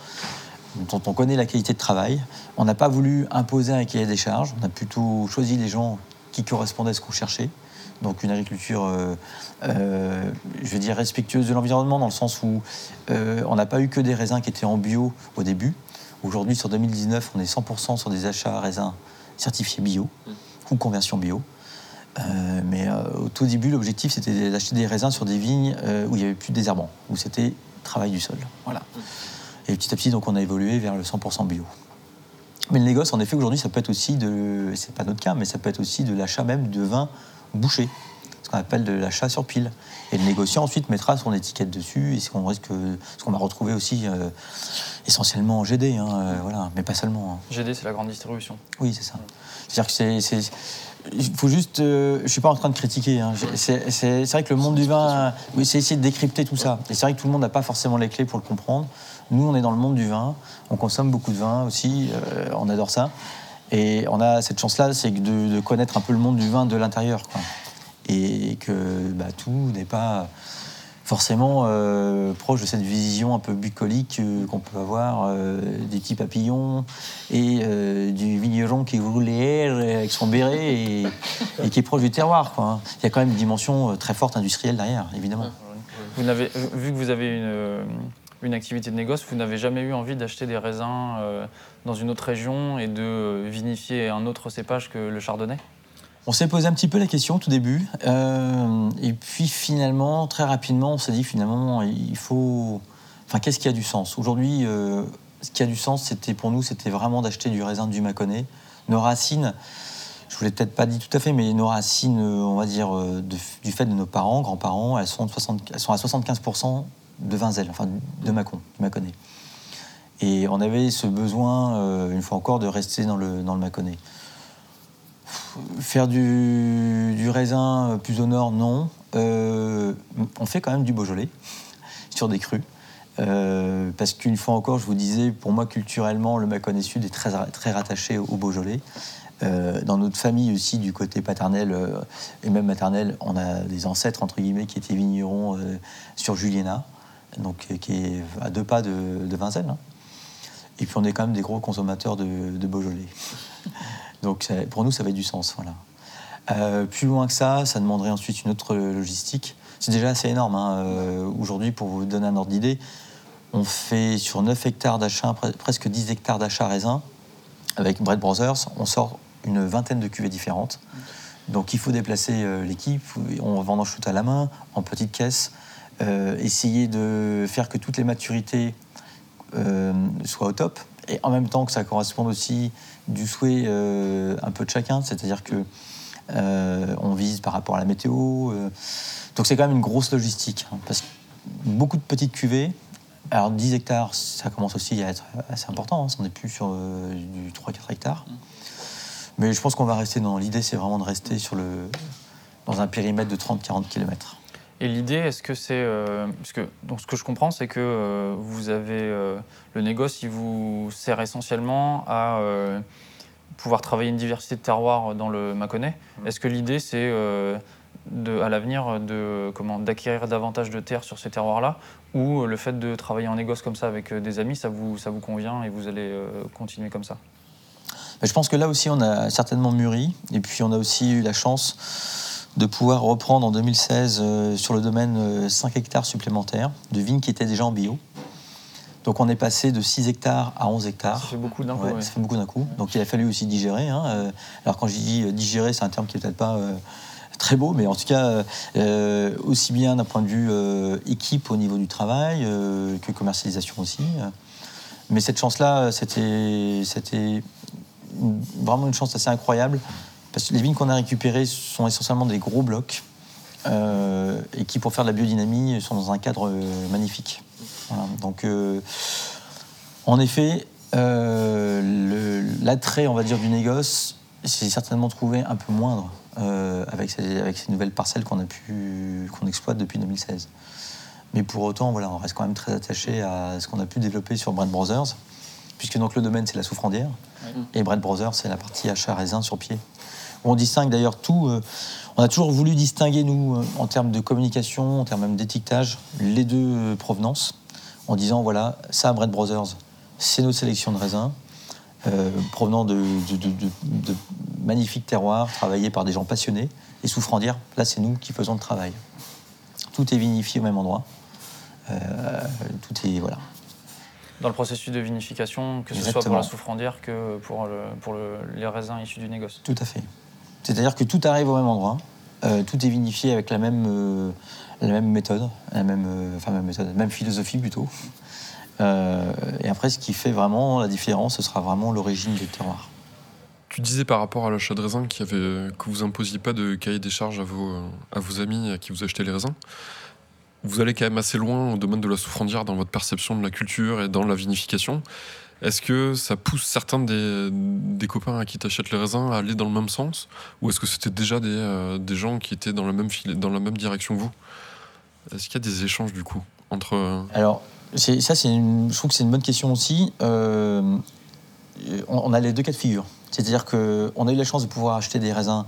dont on connaît la qualité de travail. On n'a pas voulu imposer un cahier des charges, on a plutôt choisi les gens qui correspondaient à ce qu'on cherchait. Donc une agriculture, euh, euh, je veux dire, respectueuse de l'environnement, dans le sens où euh, on n'a pas eu que des raisins qui étaient en bio au début. Aujourd'hui, sur 2019, on est 100% sur des achats raisins certifiés bio ou conversion bio. Mais au tout début, l'objectif, c'était d'acheter des raisins sur des vignes où il n'y avait plus de désherbant, où c'était travail du sol. Voilà. Et petit à petit, donc, on a évolué vers le 100% bio. Mais le négoce, en effet, aujourd'hui, ça peut être aussi de. C'est pas notre cas, mais ça peut être aussi de l'achat même de vin bouché. Ce qu'on appelle de l'achat sur pile. Et le négociant ensuite mettra son étiquette dessus. Et ce qu'on risque. Ce qu'on va retrouver aussi euh, essentiellement en GD, hein, euh, voilà, mais pas seulement. hein. GD, c'est la grande distribution. Oui, c'est ça. C'est-à-dire que c'est. Il faut juste. euh, je suis pas en train de critiquer. hein. C'est vrai que le monde du vin. Oui, c'est essayer de décrypter tout ça. Et c'est vrai que tout le monde n'a pas forcément les clés pour le comprendre. Nous, on est dans le monde du vin. On consomme beaucoup de vin aussi. euh, on adore ça. Et on a cette chance-là, c'est de, connaître un peu le monde du vin de l'intérieur. Et que bah, tout n'est pas forcément euh, proche de cette vision un peu bucolique euh, qu'on peut avoir euh, des petits papillons et du vigneron qui roule les airs avec son béret et, qui est proche du terroir. Il y a quand même une dimension très forte industrielle derrière, évidemment. Vous n'avez, vu que vous avez une, une activité de négoce, vous n'avez jamais eu envie d'acheter des raisins euh, dans une autre région et de euh, vinifier un autre cépage que le chardonnay? On s'est posé un petit peu la question au tout début. euh, et puis finalement, très rapidement, on s'est dit finalement, il faut. Enfin, qu'est-ce qui a du sens? Aujourd'hui, ce qui a du sens, c'était pour nous, c'était vraiment d'acheter du raisin du Mâconnais. Nos racines, je vous l'ai peut-être pas dit tout à fait, mais nos racines, on va dire, du fait de nos parents, grands-parents, elles sont, de 60 elles sont à 75% de Vinzel, enfin de Mâcon, du Mâconnais. Et on avait ce besoin, euh, une fois encore, de rester dans le, dans le Mâconnais. Faire du, du raisin plus au nord, non. Euh, on fait quand même du Beaujolais sur des crus. Euh, parce qu'une fois encore, je vous disais, pour moi, culturellement, le Mâconnais Sud est très, très rattaché au Beaujolais. Euh, dans notre famille aussi, du côté paternel euh, et même maternel, on a des ancêtres, entre guillemets, qui étaient vignerons euh, sur Juliena, donc, qui est à deux pas de, de hein. Et puis on est quand même des gros consommateurs de, Beaujolais. Donc pour nous, ça avait du sens. Voilà. Euh, plus loin que ça, ça demanderait ensuite une autre logistique. C'est déjà assez énorme. hein. Euh, Aujourd'hui, pour vous donner un ordre d'idée, On fait sur 9 hectares d'achat, presque 10 hectares d'achat raisin. Avec Bread Brothers, on sort une vingtaine de cuvées différentes. Donc il faut déplacer euh, l'équipe, on vendange tout à la main, en petite caisse, euh, essayer de faire que toutes les maturités euh, soient au top, et en même temps que ça corresponde aussi du souhait un peu de chacun, c'est-à-dire que on vise par rapport à la météo. donc c'est quand même une grosse logistique, hein, parce que beaucoup de petites cuvées. Alors 10 hectares, ça commence aussi à être assez important, hein, on n'est plus sur du 3-4 hectares. Mais je pense qu'on va rester dans. L'idée, c'est vraiment de rester sur le, dans un périmètre de 30-40 km. Et l'idée, est-ce que c'est. Euh, parce que, donc, ce que je comprends, c'est que euh, vous avez. Euh, le négoce, il vous sert essentiellement à pouvoir travailler une diversité de terroirs dans le Mâconnais. Mmh. Est-ce que l'idée, c'est. À l'avenir de comment d'acquérir davantage de terres sur ces terroirs-là? Ou le fait de travailler en négoce comme ça avec des amis ça vous ça vous convient et vous allez continuer comme ça? Je pense que là aussi, on a certainement mûri. Et puis, on a aussi eu la chance de pouvoir reprendre en 2016 euh, sur le domaine 5 euh, hectares supplémentaires de vignes qui étaient déjà en bio. Donc on est passé de 6 hectares à 11 hectares. Ça fait beaucoup d'un coup. Ça fait beaucoup d'un coup. Donc il a fallu aussi digérer. Hein. Euh, alors quand je dis digérer, c'est un terme qui n'est peut-être pas très beau, mais en tout cas, aussi bien d'un point de vue équipe au niveau du travail que commercialisation aussi. Mais cette chance-là, c'était vraiment une chance assez incroyable parce que les vignes qu'on a récupérées sont essentiellement des gros blocs euh, et qui, pour faire de la biodynamie, sont dans un cadre euh, magnifique. Donc, euh, en effet, l'attrait, on va dire, du négoce s'est certainement trouvé un peu moindre avec ces, avec, ces, nouvelles parcelles qu'on a pu qu'on exploite depuis 2016. Mais pour autant, voilà, on reste quand même très attaché à ce qu'on a pu développer sur Brand Brothers puisque donc le domaine c'est la souffrandière, et Bread Brothers c'est la partie achat raisin sur pied. On distingue d'ailleurs tout. Euh, on a toujours voulu distinguer, nous, euh, en termes de communication, en termes même d'étiquetage, les deux euh, provenances, en disant voilà, ça, Bread Brothers, c'est notre sélection de raisins, provenant de, magnifiques terroirs, travaillés par des gens passionnés. Et Souffrandière, là, c'est nous qui faisons le travail. Tout est vinifié au même endroit. tout est. Voilà dans le processus de vinification, que ce soit pour la souffrandière que pour, pour les raisins issus du négoce. Tout à fait. C'est-à-dire que tout arrive au même endroit, euh, tout est vinifié avec la même, euh, la même méthode, la même, euh, enfin même méthode, même philosophie plutôt. et après, ce qui fait vraiment la différence, ce sera vraiment l'origine du terroir. Tu disais par rapport à l'achat de raisins avait, que vous imposiez pas de cahier des charges à vos, à vos amis à qui vous achetez les raisins vous allez quand même assez loin au domaine de la souffrandière dans votre perception de la culture et dans la vinification. Est-ce que ça pousse certains des, copains à qui t'achètent les raisins à aller dans le même sens? Ou est-ce que c'était déjà des, euh, gens qui étaient dans la même, direction que vous? Est-ce qu'il y a des échanges du coup entre... Euh, Alors, ça, c'est je trouve que c'est une bonne question aussi. Euh, on, a les deux cas de figure. C'est-à-dire qu'on a eu la chance de pouvoir acheter des raisins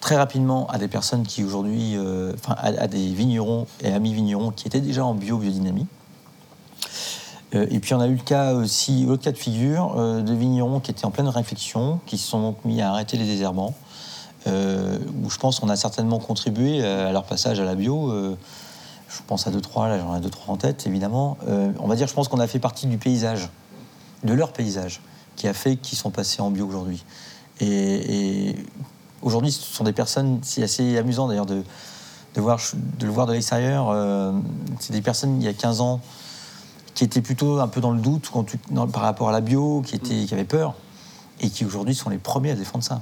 très rapidement à des personnes qui aujourd'hui, enfin à, des vignerons et amis vignerons qui étaient déjà en bio-biodynamie. Euh, et puis on a eu le cas aussi, l'autre cas de figure, euh, de vignerons qui étaient en pleine réflexion, qui se sont donc mis à arrêter les désherbants, où je pense qu'on a certainement contribué à leur passage à la bio. je pense à deux trois, là j'en ai deux trois en tête évidemment. on va dire, je pense qu'on a fait partie du paysage, de leur paysage, qui a fait qu'ils sont passés en bio aujourd'hui. Et, Aujourd'hui, ce sont des personnes, c'est assez amusant d'ailleurs de, voir, de le voir de l'extérieur. Euh, c'est des personnes, il y a 15 ans, qui étaient plutôt un peu dans le doute quand par rapport à la bio, qui, étaient, qui avaient peur, et qui aujourd'hui sont les premiers à défendre ça.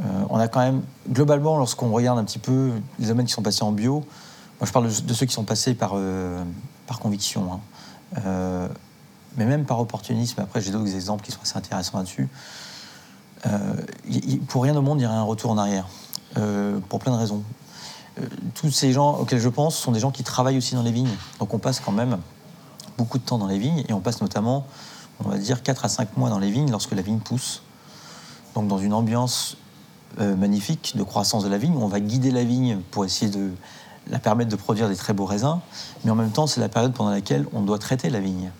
Euh, on a quand même, globalement, lorsqu'on regarde un petit peu les domaines qui sont passés en bio, moi je parle de, ceux qui sont passés par, euh, par conviction, hein. mais même par opportunisme. Après, j'ai d'autres exemples qui sont assez intéressants là-dessus. Euh, pour rien au monde, il y aurait un retour en arrière, euh, pour plein de raisons. Euh, tous ces gens auxquels je pense sont des gens qui travaillent aussi dans les vignes. Donc on passe quand même beaucoup de temps dans les vignes, et on passe notamment, on va dire, 4 à 5 mois dans les vignes lorsque la vigne pousse. Donc dans une ambiance magnifique de croissance de la vigne, on va guider la vigne pour essayer de la permettre de produire des très beaux raisins, mais en même temps c'est la période pendant laquelle on doit traiter la vigne.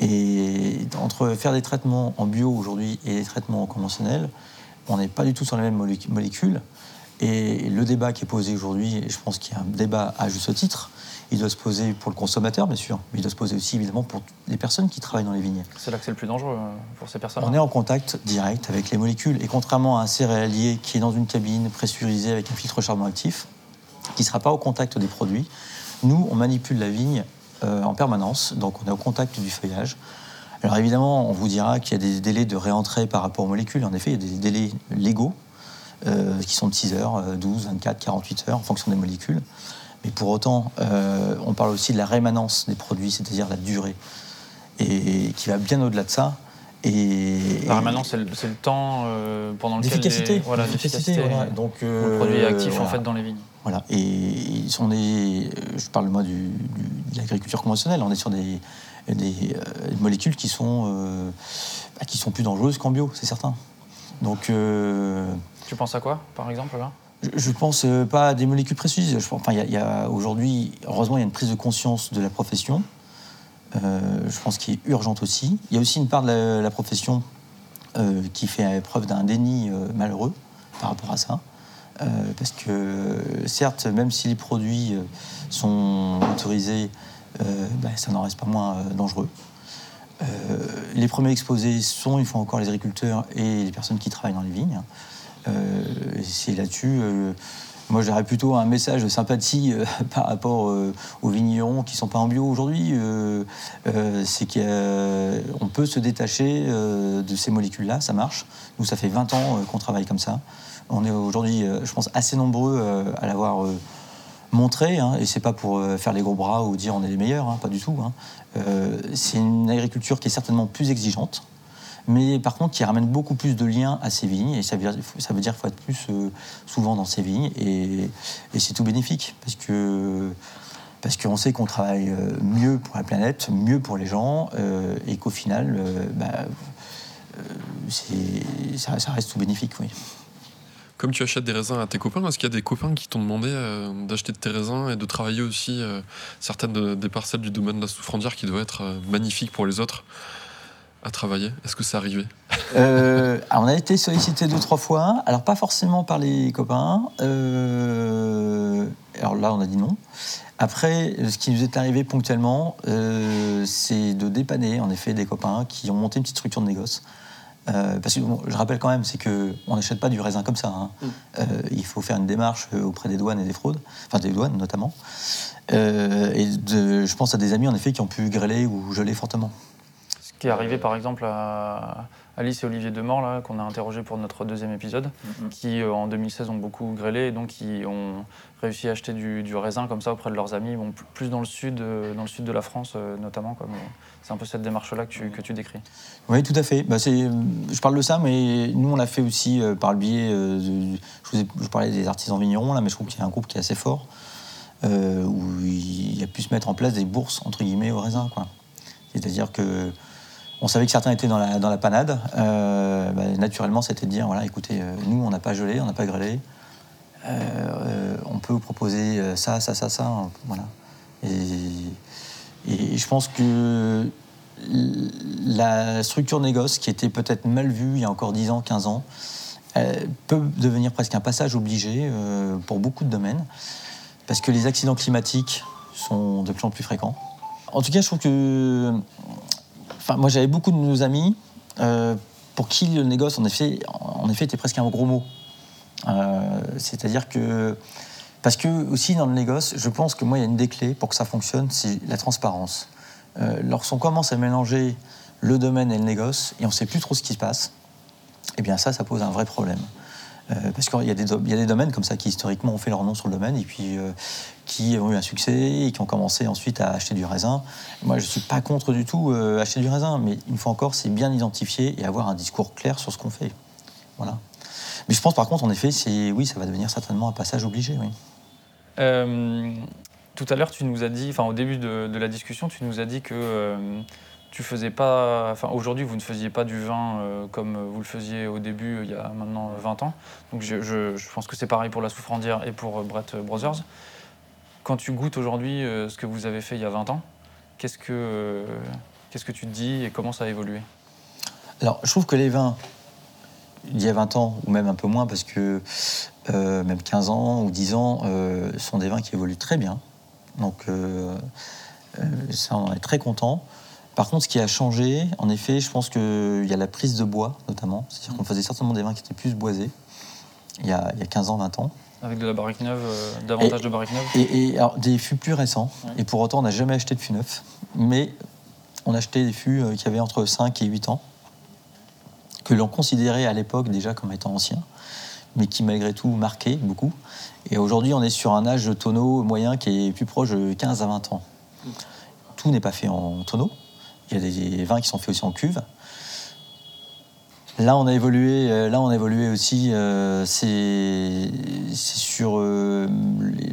Et entre faire des traitements en bio aujourd'hui et des traitements conventionnels, on n'est pas du tout sur les mêmes molécules. Et le débat qui est posé aujourd'hui, et je pense qu'il y a un débat à juste titre, il doit se poser pour le consommateur, bien sûr, mais il doit se poser aussi évidemment pour les personnes qui travaillent dans les vignes. C'est là que c'est le plus dangereux euh, pour ces personnes. On est en contact direct avec les molécules. Et contrairement à un céréalier qui est dans une cabine pressurisée avec un filtre charbon actif, qui ne sera pas au contact des produits, nous, on manipule la vigne euh, en permanence, donc on est au contact du feuillage. Alors évidemment, on vous dira qu'il y a des délais de réentrée par rapport aux molécules. En effet, il y a des délais légaux euh, qui sont de 6 heures, 12, 24, 48 heures en fonction des molécules. Mais pour autant, euh, on parle aussi de la rémanence des produits, c'est-à-dire la durée, et qui va bien au-delà de ça. Et, la rémanence, c'est le, le, temps euh, pendant lequel l'efficacité, voilà, l'efficacité, voilà. donc euh, le produit est actif voilà. en fait dans les vignes. Voilà. Et sont des, je parle moi du, du, de l'agriculture conventionnelle. On est sur des, des, des molécules qui sont bah, qui sont plus dangereuses qu'en bio, c'est certain. Donc tu penses à quoi, par exemple là? Je pense pas à des molécules précises. Enfin, il y a, aujourd'hui, heureusement, il y a une prise de conscience de la profession. Euh, je pense qu'il est urgente aussi. Il y a aussi une part de la, profession euh, qui fait preuve d'un déni euh, malheureux par rapport à ça. parce que, certes, même si les produits sont autorisés, ben, ça n'en reste pas moins dangereux. les premiers exposés sont, une fois encore, les agriculteurs et les personnes qui travaillent dans les vignes. Euh, c'est là-dessus. Euh, moi, j'aurais plutôt un message de sympathie euh, par rapport aux vignerons qui ne sont pas en bio aujourd'hui. C'est qu'on peut se détacher de ces molécules-là, ça marche. Nous, ça fait 20 ans qu'on travaille comme ça. On est aujourd'hui, je pense, assez nombreux à l'avoir montré, hein, et c'est pas pour faire les gros bras ou dire on est les meilleurs, hein, pas du tout. Hein. c'est une agriculture qui est certainement plus exigeante, mais par contre qui ramène beaucoup plus de liens à ces vignes, et ça veut dire, ça veut faut être plus euh, souvent dans ces vignes, et, c'est tout bénéfique, parce que parce qu'on sait qu'on travaille euh, mieux pour la planète, mieux pour les gens, euh, et qu'au final, bah, ça, reste tout bénéfique, oui. Comme tu achètes des raisins à tes copains, est-ce qu'il y a des copains qui t'ont demandé d'acheter de tes raisins et de travailler aussi certaines de, des parcelles du domaine de la souffrandière qui doivent être magnifiques pour les autres? À travailler Est-ce que c'est arrivé? Euh, On a été sollicité deux, trois fois. Alors, pas forcément par les copains. Euh, alors là, on a dit non. Après, ce qui nous est arrivé ponctuellement, euh, c'est de dépanner, en effet, des copains qui ont monté une petite structure de négoce. parce que bon, je rappelle quand même, c'est qu'on n'achète pas du raisin comme ça. Hein. Mm. il faut faire une démarche auprès des douanes et des fraudes, enfin des douanes notamment. et de, je pense à des amis, en effet, qui ont pu grêler ou geler fortement qui est arrivé par exemple à Alice et Olivier Demort, là, qu'on a interrogé pour notre deuxième épisode, mm -hmm. qui euh, en 2016 ont beaucoup grêlé et donc qui ont réussi à acheter du, du, raisin comme ça auprès de leurs amis, bon, plus dans le sud, euh, dans le sud de la France euh, notamment. C'est un peu cette démarche-là que tu, que tu décris. Oui, tout à fait. Bah, je parle de ça, mais nous on l'a fait aussi euh, par le biais de, je, vous ai, je parlais des artisans vignerons là, mais je trouve qu'il y a un groupe qui est assez fort où il a pu se mettre en place des bourses entre guillemets au raisin, quoi. C'est-à-dire que on savait que certains étaient dans la, panade. Euh, bah, naturellement, c'était de dire voilà, écoutez, euh, nous, on n'a pas gelé, on n'a pas grêlé. Euh, on peut proposer ça, ça, ça, ça. Voilà. Et, et, je pense que la structure négoce, qui était peut-être mal vue il y a encore 10 ans, 15 ans, peut devenir presque un passage obligé pour beaucoup de domaines, parce que les accidents climatiques sont de plus en plus fréquents. En tout cas, je trouve que Enfin, moi, j'avais beaucoup de nos amis euh, pour qui le négoce, en effet, en effet, était presque un gros mot. Euh, C'est-à-dire que parce que aussi dans le négoce, je pense que moi, il y a une des clés pour que ça fonctionne, c'est la transparence. Euh, lorsqu'on commence à mélanger le domaine et le négoce et on ne sait plus trop ce qui se passe, eh bien ça, ça pose un vrai problème. Euh, parce qu'il y, a des domaines comme ça qui historiquement ont fait leur nom sur le domaine et puis euh, qui ont eu un succès et qui ont commencé ensuite à acheter du raisin. Moi, je ne suis pas contre du tout euh, acheter du raisin, mais une fois encore, c'est bien identifier et avoir un discours clair sur ce qu'on fait. Voilà. Mais je pense par contre, en effet, oui, ça va devenir certainement un passage obligé. Oui. Tout à l'heure, tu nous as dit, enfin au début de, la discussion, tu nous as dit que tu faisais pas, aujourd'hui, vous ne faisiez pas du vin euh, comme vous le faisiez au début, il y a maintenant 20 ans. Donc je, pense que c'est pareil pour la Souffrandière et pour Brett Brothers. Quand tu goûtes aujourd'hui euh, ce que vous avez fait il y a 20 ans, qu'est-ce que, euh, qu'est-ce que tu te dis et comment ça a évolué? Alors, je trouve que les vins il y a 20 ans, ou même un peu moins, parce que euh, même 15 ans ou 10 ans, euh, sont des vins qui évoluent très bien. Donc euh, euh, ça, on est très content. Par contre, ce qui a changé, en effet, je pense qu'il y a la prise de bois, notamment. C'est-à-dire qu'on faisait certainement des vins qui étaient plus boisés, il y a, il y a 15 ans, 20 ans. Avec de la barrique neuve, euh, davantage de barrique neuve. Et, et alors, des fûts plus récents. Ouais. Et pour autant, on n'a jamais acheté de fûts neufs. Mais on a acheté des fûts euh, qui avaient entre 5 et 8 ans, que l'on considérait à l'époque déjà comme étant anciens, mais qui malgré tout marquaient beaucoup. Et aujourd'hui, on est sur un âge de tonneau moyen qui est plus proche de 15 à 20 ans. Tout n'est pas fait en tonneau. Il y a des vins qui sont faits aussi en cuve. Là, on a évolué. euh, Là, on a évolué aussi. euh, c'est sur euh,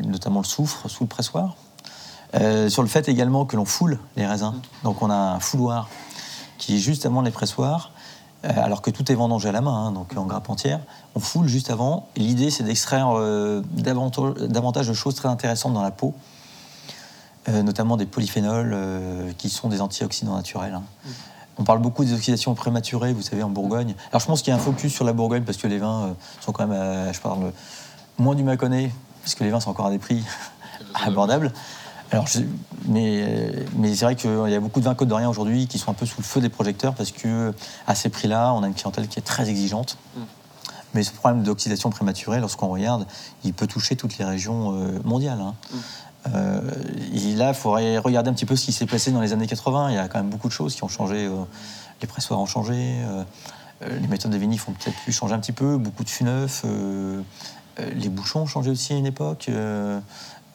notamment le soufre sous le pressoir. Sur le fait également que l'on foule les raisins. Donc, on a un fouloir qui est juste avant les pressoirs, alors que tout est vendangé à la main, hein, donc en grappe entière. On foule juste avant. L'idée, c'est d'extraire davantage de choses très intéressantes dans la peau, euh, notamment des polyphénols euh, qui sont des antioxydants naturels. hein. On parle beaucoup des oxydations prématurées, vous savez, en Bourgogne. Alors je pense qu'il y a un focus sur la Bourgogne parce que les vins euh, sont quand même, je parle moins du Mâconnais, parce que les vins sont encore à des prix abordables. Alors, je- mais mais c'est vrai qu'il y a beaucoup de vins Côte d'Orient aujourd'hui qui sont un peu sous le feu des projecteurs parce que à ces prix-là, on a une clientèle qui est très exigeante. Mais ce problème d'oxydation prématurée, lorsqu'on regarde, il peut toucher toutes les régions mondiales. hein. Euh, là, il faudrait regarder un petit peu ce qui s'est passé dans les années 80. Il y a quand même beaucoup de choses qui ont changé. euh, les pressoirs ont changé. euh, les méthodes de vinif ont peut-être pu changer un petit peu. Beaucoup de fûts neufs. les bouchons ont changé aussi à une époque.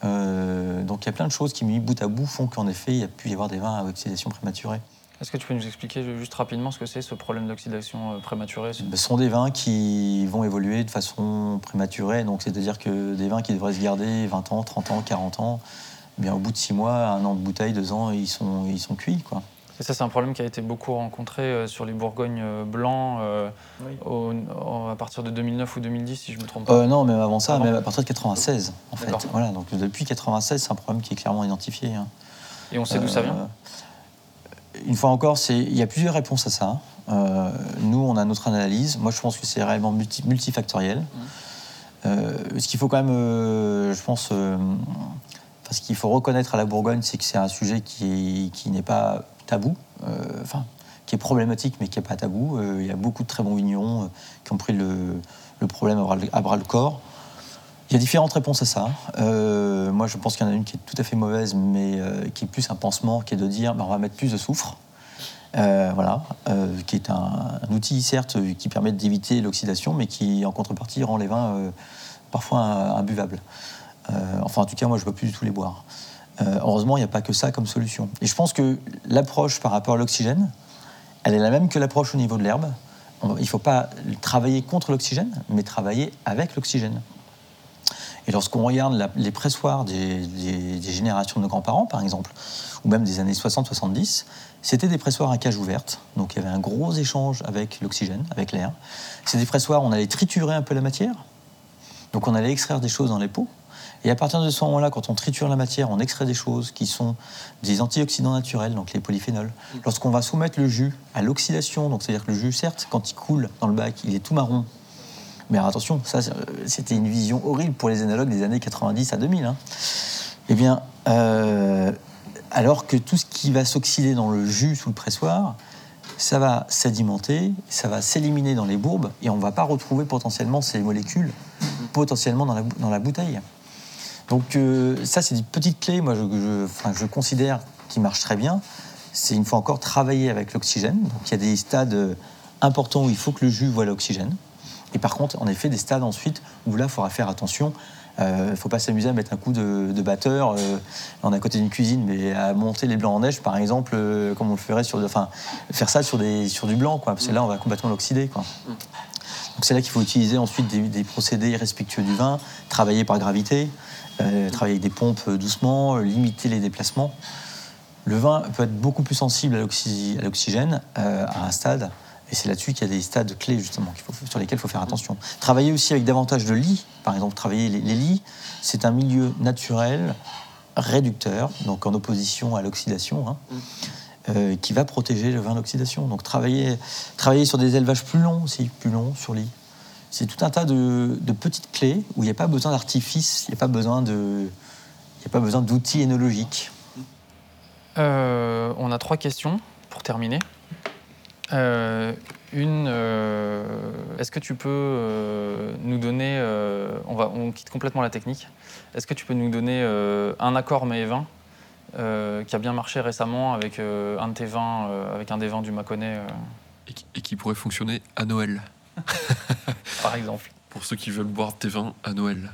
donc il y a plein de choses qui, mis bout à bout, font qu'en effet, il y a pu y avoir des vins à oxydation prématurée. Est-ce que tu peux nous expliquer juste rapidement ce que c'est ce problème d'oxydation euh, prématurée ce- sont des vins qui vont évoluer de façon prématurée. Donc, c'est-à-dire que des vins qui devraient se garder 20 ans, 30 ans, 40 ans, eh bien, au bout de 6 mois, un an de bouteille, 2 ans, ils sont, ils sont cuits. Quoi. Et ça, c'est un problème qui a été beaucoup rencontré euh, sur les Bourgognes euh, blancs euh, au- au- à partir de 2009 ou 2010, si je me trompe pas. Euh, non, même avant ça, Avant même à partir de 96, en fait. Voilà, donc depuis 96, c'est un problème qui est clairement identifié. hein. Et on sait d'où ça vient? Euh, Une fois encore, il y a plusieurs réponses à ça. Euh, nous, on a notre analyse. Moi, je pense que c'est réellement multi- multifactoriel. Euh, ce qu'il faut quand même, euh, je pense, euh, enfin, ce qu'il faut reconnaître à la Bourgogne, c'est que c'est un sujet qui, est- qui n'est pas tabou, enfin, qui est problématique, mais qui n'est pas tabou. Il y a beaucoup de très bons vignerons qui ont pris le, le problème à bras, le- à bras le corps. Il y a différentes réponses à ça. Euh, moi, je pense qu'il y en a une qui est tout à fait mauvaise, mais euh, qui est plus un pansement, qui est de dire bah, on va mettre plus de soufre. Euh, voilà, qui est un, un outil certes qui permet d'éviter l'oxydation, mais qui en contrepartie rend les vins parfois imbuvables. Enfin, en tout cas, moi, je ne veux plus du tout les boire. Heureusement, il n'y a pas que ça comme solution. Et je pense que l'approche par rapport à l'oxygène, elle est la même que l'approche au niveau de l'herbe. Il ne faut pas travailler contre l'oxygène, mais travailler avec l'oxygène. Et lorsqu'on regarde les pressoirs des, générations de nos grands-parents, par exemple, ou même des années 60-70, c'était des pressoirs à cage ouverte. Donc il y avait un gros échange avec l'oxygène, avec l'air. C'est des pressoirs on allait triturer un peu la matière. Donc on allait extraire des choses dans les pots. Et à partir de ce moment-là, quand on triture la matière, on extrait des choses qui sont des antioxydants naturels, donc les polyphénols. Lorsqu'on va soumettre le jus à l'oxydation, donc c'est-à-dire que le jus, certes, quand il coule dans le bac, il est tout marron. Mais attention, ça, euh, c'était une vision horrible pour les énologues des années 90 à 2000. hein. Eh bien, euh, alors que tout ce qui va s'oxyder dans le jus sous le pressoir, ça va sédimenter, ça va s'éliminer dans les bourbes, et on ne va pas retrouver potentiellement ces molécules potentiellement dans la, bouteille. Donc euh, ça, c'est des petites clés, moi, je, considère qui marchent très bien. C'est une fois encore travailler avec l'oxygène. Donc il y a des stades importants où il faut que le jus voit l'oxygène. Et par contre, en effet, des stades ensuite où là, il faudra faire attention. Il ne faut pas s'amuser à mettre un coup de, batteur. euh, on à côté d'une cuisine, mais à monter les blancs en neige, par exemple, euh, comme on le ferait sur, enfin, faire ça sur, des, sur du blanc, quoi, parce que là, on va complètement l'oxyder, quoi. Donc c'est là qu'il faut utiliser ensuite des, procédés respectueux du vin, travailler par gravité, euh, travailler avec des pompes euh, doucement, euh, limiter les déplacements. Le vin peut être beaucoup plus sensible à l'oxy- à l'oxygène euh, à un stade, et c'est là-dessus qu'il y a des stades clés justement qu'il faut- sur lesquels il faut faire attention. Travailler aussi avec davantage de lits, par exemple travailler les, les lits, c'est un milieu naturel réducteur, donc en opposition à l'oxydation. hein. euh, qui va protéger le vin de l'oxydation. Donc travailler, travailler sur des élevages plus longs aussi, plus longs sur lit. C'est tout un tas de, de petites clés où il n'y a pas besoin d'artifice, il n'y a pas besoin de, il n'y a pas besoin d'outils énologiques. Euh, on a trois questions pour terminer. Euh, une, euh, est-ce que tu peux euh, nous donner, on, va, on quitte complètement la technique, est-ce que tu peux nous donner un accord vin euh, qui a bien marché récemment avec un de tes vins, avec un des vins du Mâconnais, Et qui, et qui pourrait fonctionner à Noël, par exemple. Pour ceux qui veulent boire tes vins à Noël.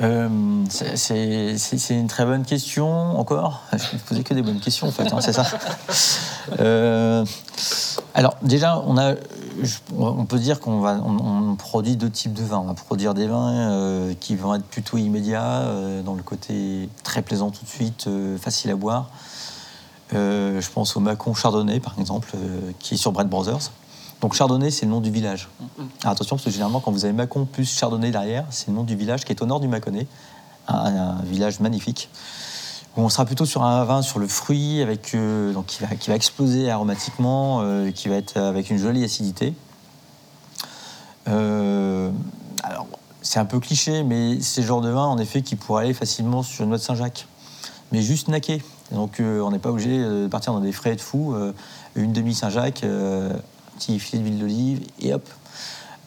Euh, c'est- une très bonne question encore. Je ne posais que des bonnes questions en fait, hein, c'est ça. Euh, alors déjà, on, a, je- on peut dire qu'on va, on, on produit deux types de vins. On va produire des vins euh, qui vont être plutôt immédiats, dans le côté très plaisant tout de suite, facile à boire. Je pense au Macon Chardonnay par exemple, qui est sur Bread Brothers. Donc Chardonnay, c'est le nom du village. Attention, parce que généralement, quand vous avez Mâcon plus Chardonnay derrière, c'est le nom du village qui est au nord du Mâconnais, un, village magnifique. On sera plutôt sur un vin sur le fruit, avec, euh, donc qui, va, exploser aromatiquement, euh, qui va être avec une jolie acidité. Euh, alors, c'est un peu cliché, mais c'est le genre de vin, en effet, qui pourrait aller facilement sur une noix de Saint-Jacques. Mais juste naqué. Donc, on n'est pas obligé de partir dans des frais de fou. une demi Saint-Jacques, petit filet d'huile d'olive, et hop.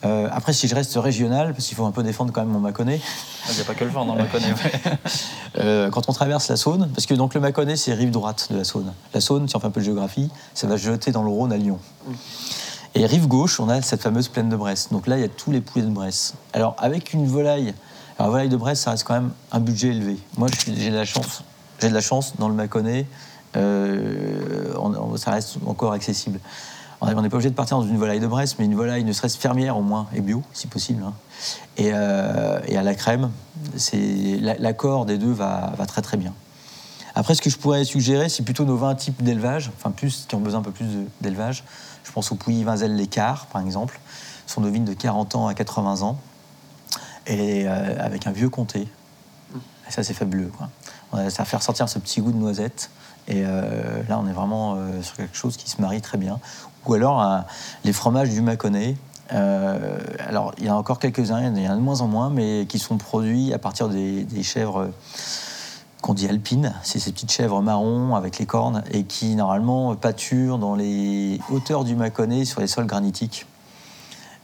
Euh, après, si je reste régional, parce qu'il faut un peu défendre quand même mon Mâconnais, Il n'y a pas que le vin dans le Mâconnais. ouais. euh, quand on traverse la Saône, parce que donc le Mâconnais, c'est rive droite de la Saône. La Saône, si on fait un peu de géographie, ça va jeter dans le Rhône à Lyon. Et rive gauche, on a cette fameuse plaine de Bresse. Donc là, il y a tous les poulets de Bresse. Alors, avec une volaille, alors volaille de Bresse, ça reste quand même un budget élevé. Moi, j'ai de la chance. J'ai de la chance dans le Mâconnais, euh, on- on- ça reste encore accessible. On n'est pas obligé de partir dans une volaille de Bresse, mais une volaille ne serait-ce fermière au moins, et bio, si possible. hein. Et, euh, et à la crème, l'accord des deux va, très très bien. Après, ce que je pourrais suggérer, c'est plutôt nos vins types d'élevage, enfin plus qui ont besoin un peu plus d'élevage. Je pense au Pouilly Vinzel Lécart, par exemple. Ce sont nos vignes de 40 ans à 80 ans, et euh, avec un vieux comté. Et ça, c'est fabuleux. Quoi. On a- Ça va faire sortir ce petit goût de noisette. Et euh, là, on est vraiment sur quelque chose qui se marie très bien. Ou alors euh, les fromages du Mâconnais. Euh, alors, il y en a encore quelques-uns, il y en a de moins en moins, mais qui sont produits à partir des, chèvres euh, qu'on dit alpines. C'est ces petites chèvres marron avec les cornes et qui, normalement, pâturent dans les hauteurs du Mâconnais sur les sols granitiques.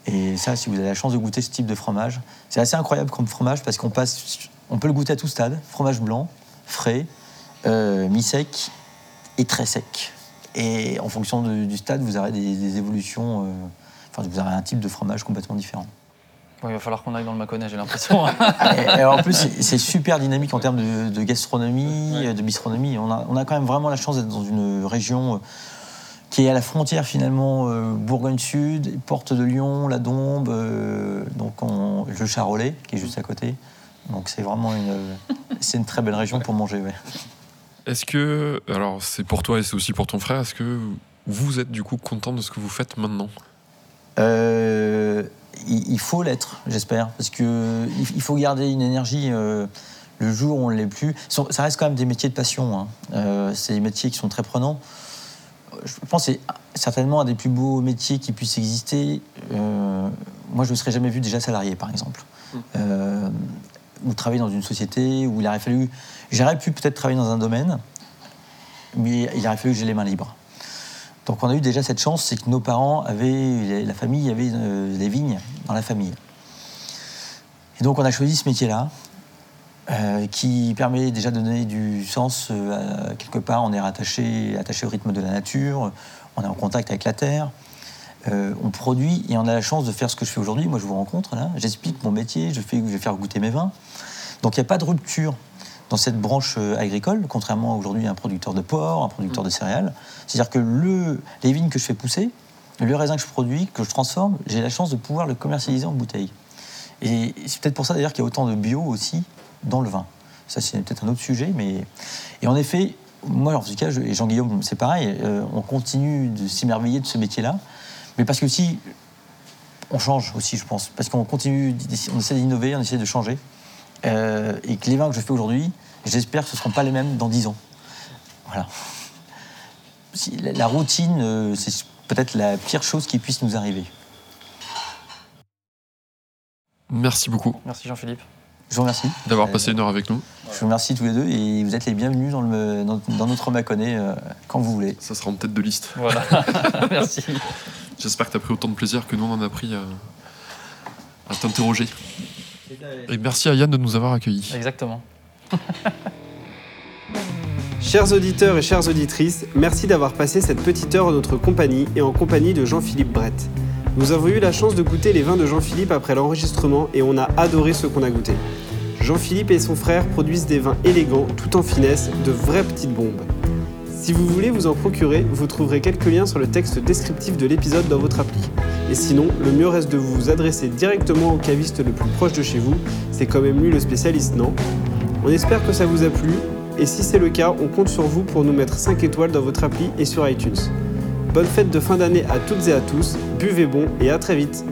Et ça, si vous avez la chance de goûter ce type de fromage, c'est assez incroyable comme fromage parce qu'on passe, on peut le goûter à tout stade. Fromage blanc, frais, mi-sec et très sec. Et en fonction de- du stade, vous aurez des, des évolutions. euh, enfin, vous aurez un type de fromage complètement différent. Il va falloir qu'on aille dans le Mâconnais, j'ai l'impression. En plus, c'est- super dynamique en termes de, de gastronomie, de bistronomie. On a, on a quand même vraiment la chance d'être dans une région euh, qui est à la frontière finalement euh, Bourgogne-Sud, Porte de Lyon, la Dombe, euh, donc on- le Charolais qui est juste à côté. Donc c'est vraiment une, c'est une très belle région pour manger. Ouais. Est-ce que, alors c'est pour toi et c'est aussi pour ton frère, est-ce que vous êtes du coup content de ce que vous faites maintenant? Euh, il, faut l'être, j'espère, parce que il, faut garder une énergie. euh, le jour où on ne l'est plus, Ça- ça reste quand même des métiers de passion. hein. Euh, c'est des métiers qui sont très prenants. Je pense que c'est certainement un des plus beaux métiers qui puisse exister. Euh, moi, je ne serais jamais vu déjà salarié, par exemple. Euh, ou travailler dans une société où il aurait fallu. J'aurais pu peut-être travailler dans un domaine, mais il aurait fallu que j'ai les mains libres. Donc on a eu déjà cette chance, c'est que nos parents avaient, la famille avait euh, des vignes dans la famille. Et donc on a choisi ce métier-là, euh, qui permet déjà de donner du sens euh, quelque part. On est rattaché, attaché au rythme de la nature, on est en contact avec la terre, euh, on produit et on a la chance de faire ce que je fais aujourd'hui. Moi je vous rencontre là, j'explique mon métier, je, fais, je vais faire goûter mes vins. Donc il n'y a pas de rupture dans cette branche euh, agricole, contrairement à aujourd'hui à un producteur de porc, un producteur de céréales. C'est-à-dire que le, les vignes que je fais pousser, le raisin que je produis, que je transforme, j'ai la chance de pouvoir le commercialiser en bouteille. Et c'est peut-être pour ça d'ailleurs qu'il y a autant de bio aussi dans le vin. Ça, c'est peut-être un autre sujet, mais. Et en effet, moi, en tout cas, je- et Jean-Guillaume, c'est pareil, euh, on continue de s'émerveiller de ce métier-là, mais parce que aussi, on change aussi, je pense, parce qu'on continue, on essaie d'innover, on essaie de changer, euh, et que les vins que je fais aujourd'hui, j'espère que ce ne seront pas les mêmes dans 10 ans. Voilà. si- la- la routine, euh, c'est peut-être la pire chose qui puisse nous arriver. Merci beaucoup Merci Jean-Philippe. Je vous remercie. d'avoir Euh, passé une heure avec nous. Je vous remercie tous les deux et vous êtes les bienvenus dans, le, dans, dans notre Maconnet euh, quand vous voulez. Ça sera en tête de liste. Voilà. Merci. J'espère que tu as pris autant de plaisir que nous on en a pris à, à t'interroger. Et merci à Yann de nous avoir accueillis. Exactement. Chers auditeurs et chères auditrices, merci d'avoir passé cette petite heure en notre compagnie et en compagnie de Jean-Philippe Brett. Nous avons eu la chance de goûter les vins de Jean-Philippe après l'enregistrement et on a adoré ce qu'on a goûté. Jean-Philippe et son frère produisent des vins élégants, tout en finesse, de vraies petites bombes. Si vous voulez vous en procurer, vous trouverez quelques liens sur le texte descriptif de l'épisode dans votre appli. Et sinon, le mieux reste de vous adresser directement au caviste le plus proche de chez vous, c'est quand même lui le spécialiste, non? On espère que ça vous a plu, et si c'est le cas, on compte sur vous pour nous mettre 5 étoiles dans votre appli et sur iTunes. Bonne fête de fin d'année à toutes et à tous, buvez bon et à très vite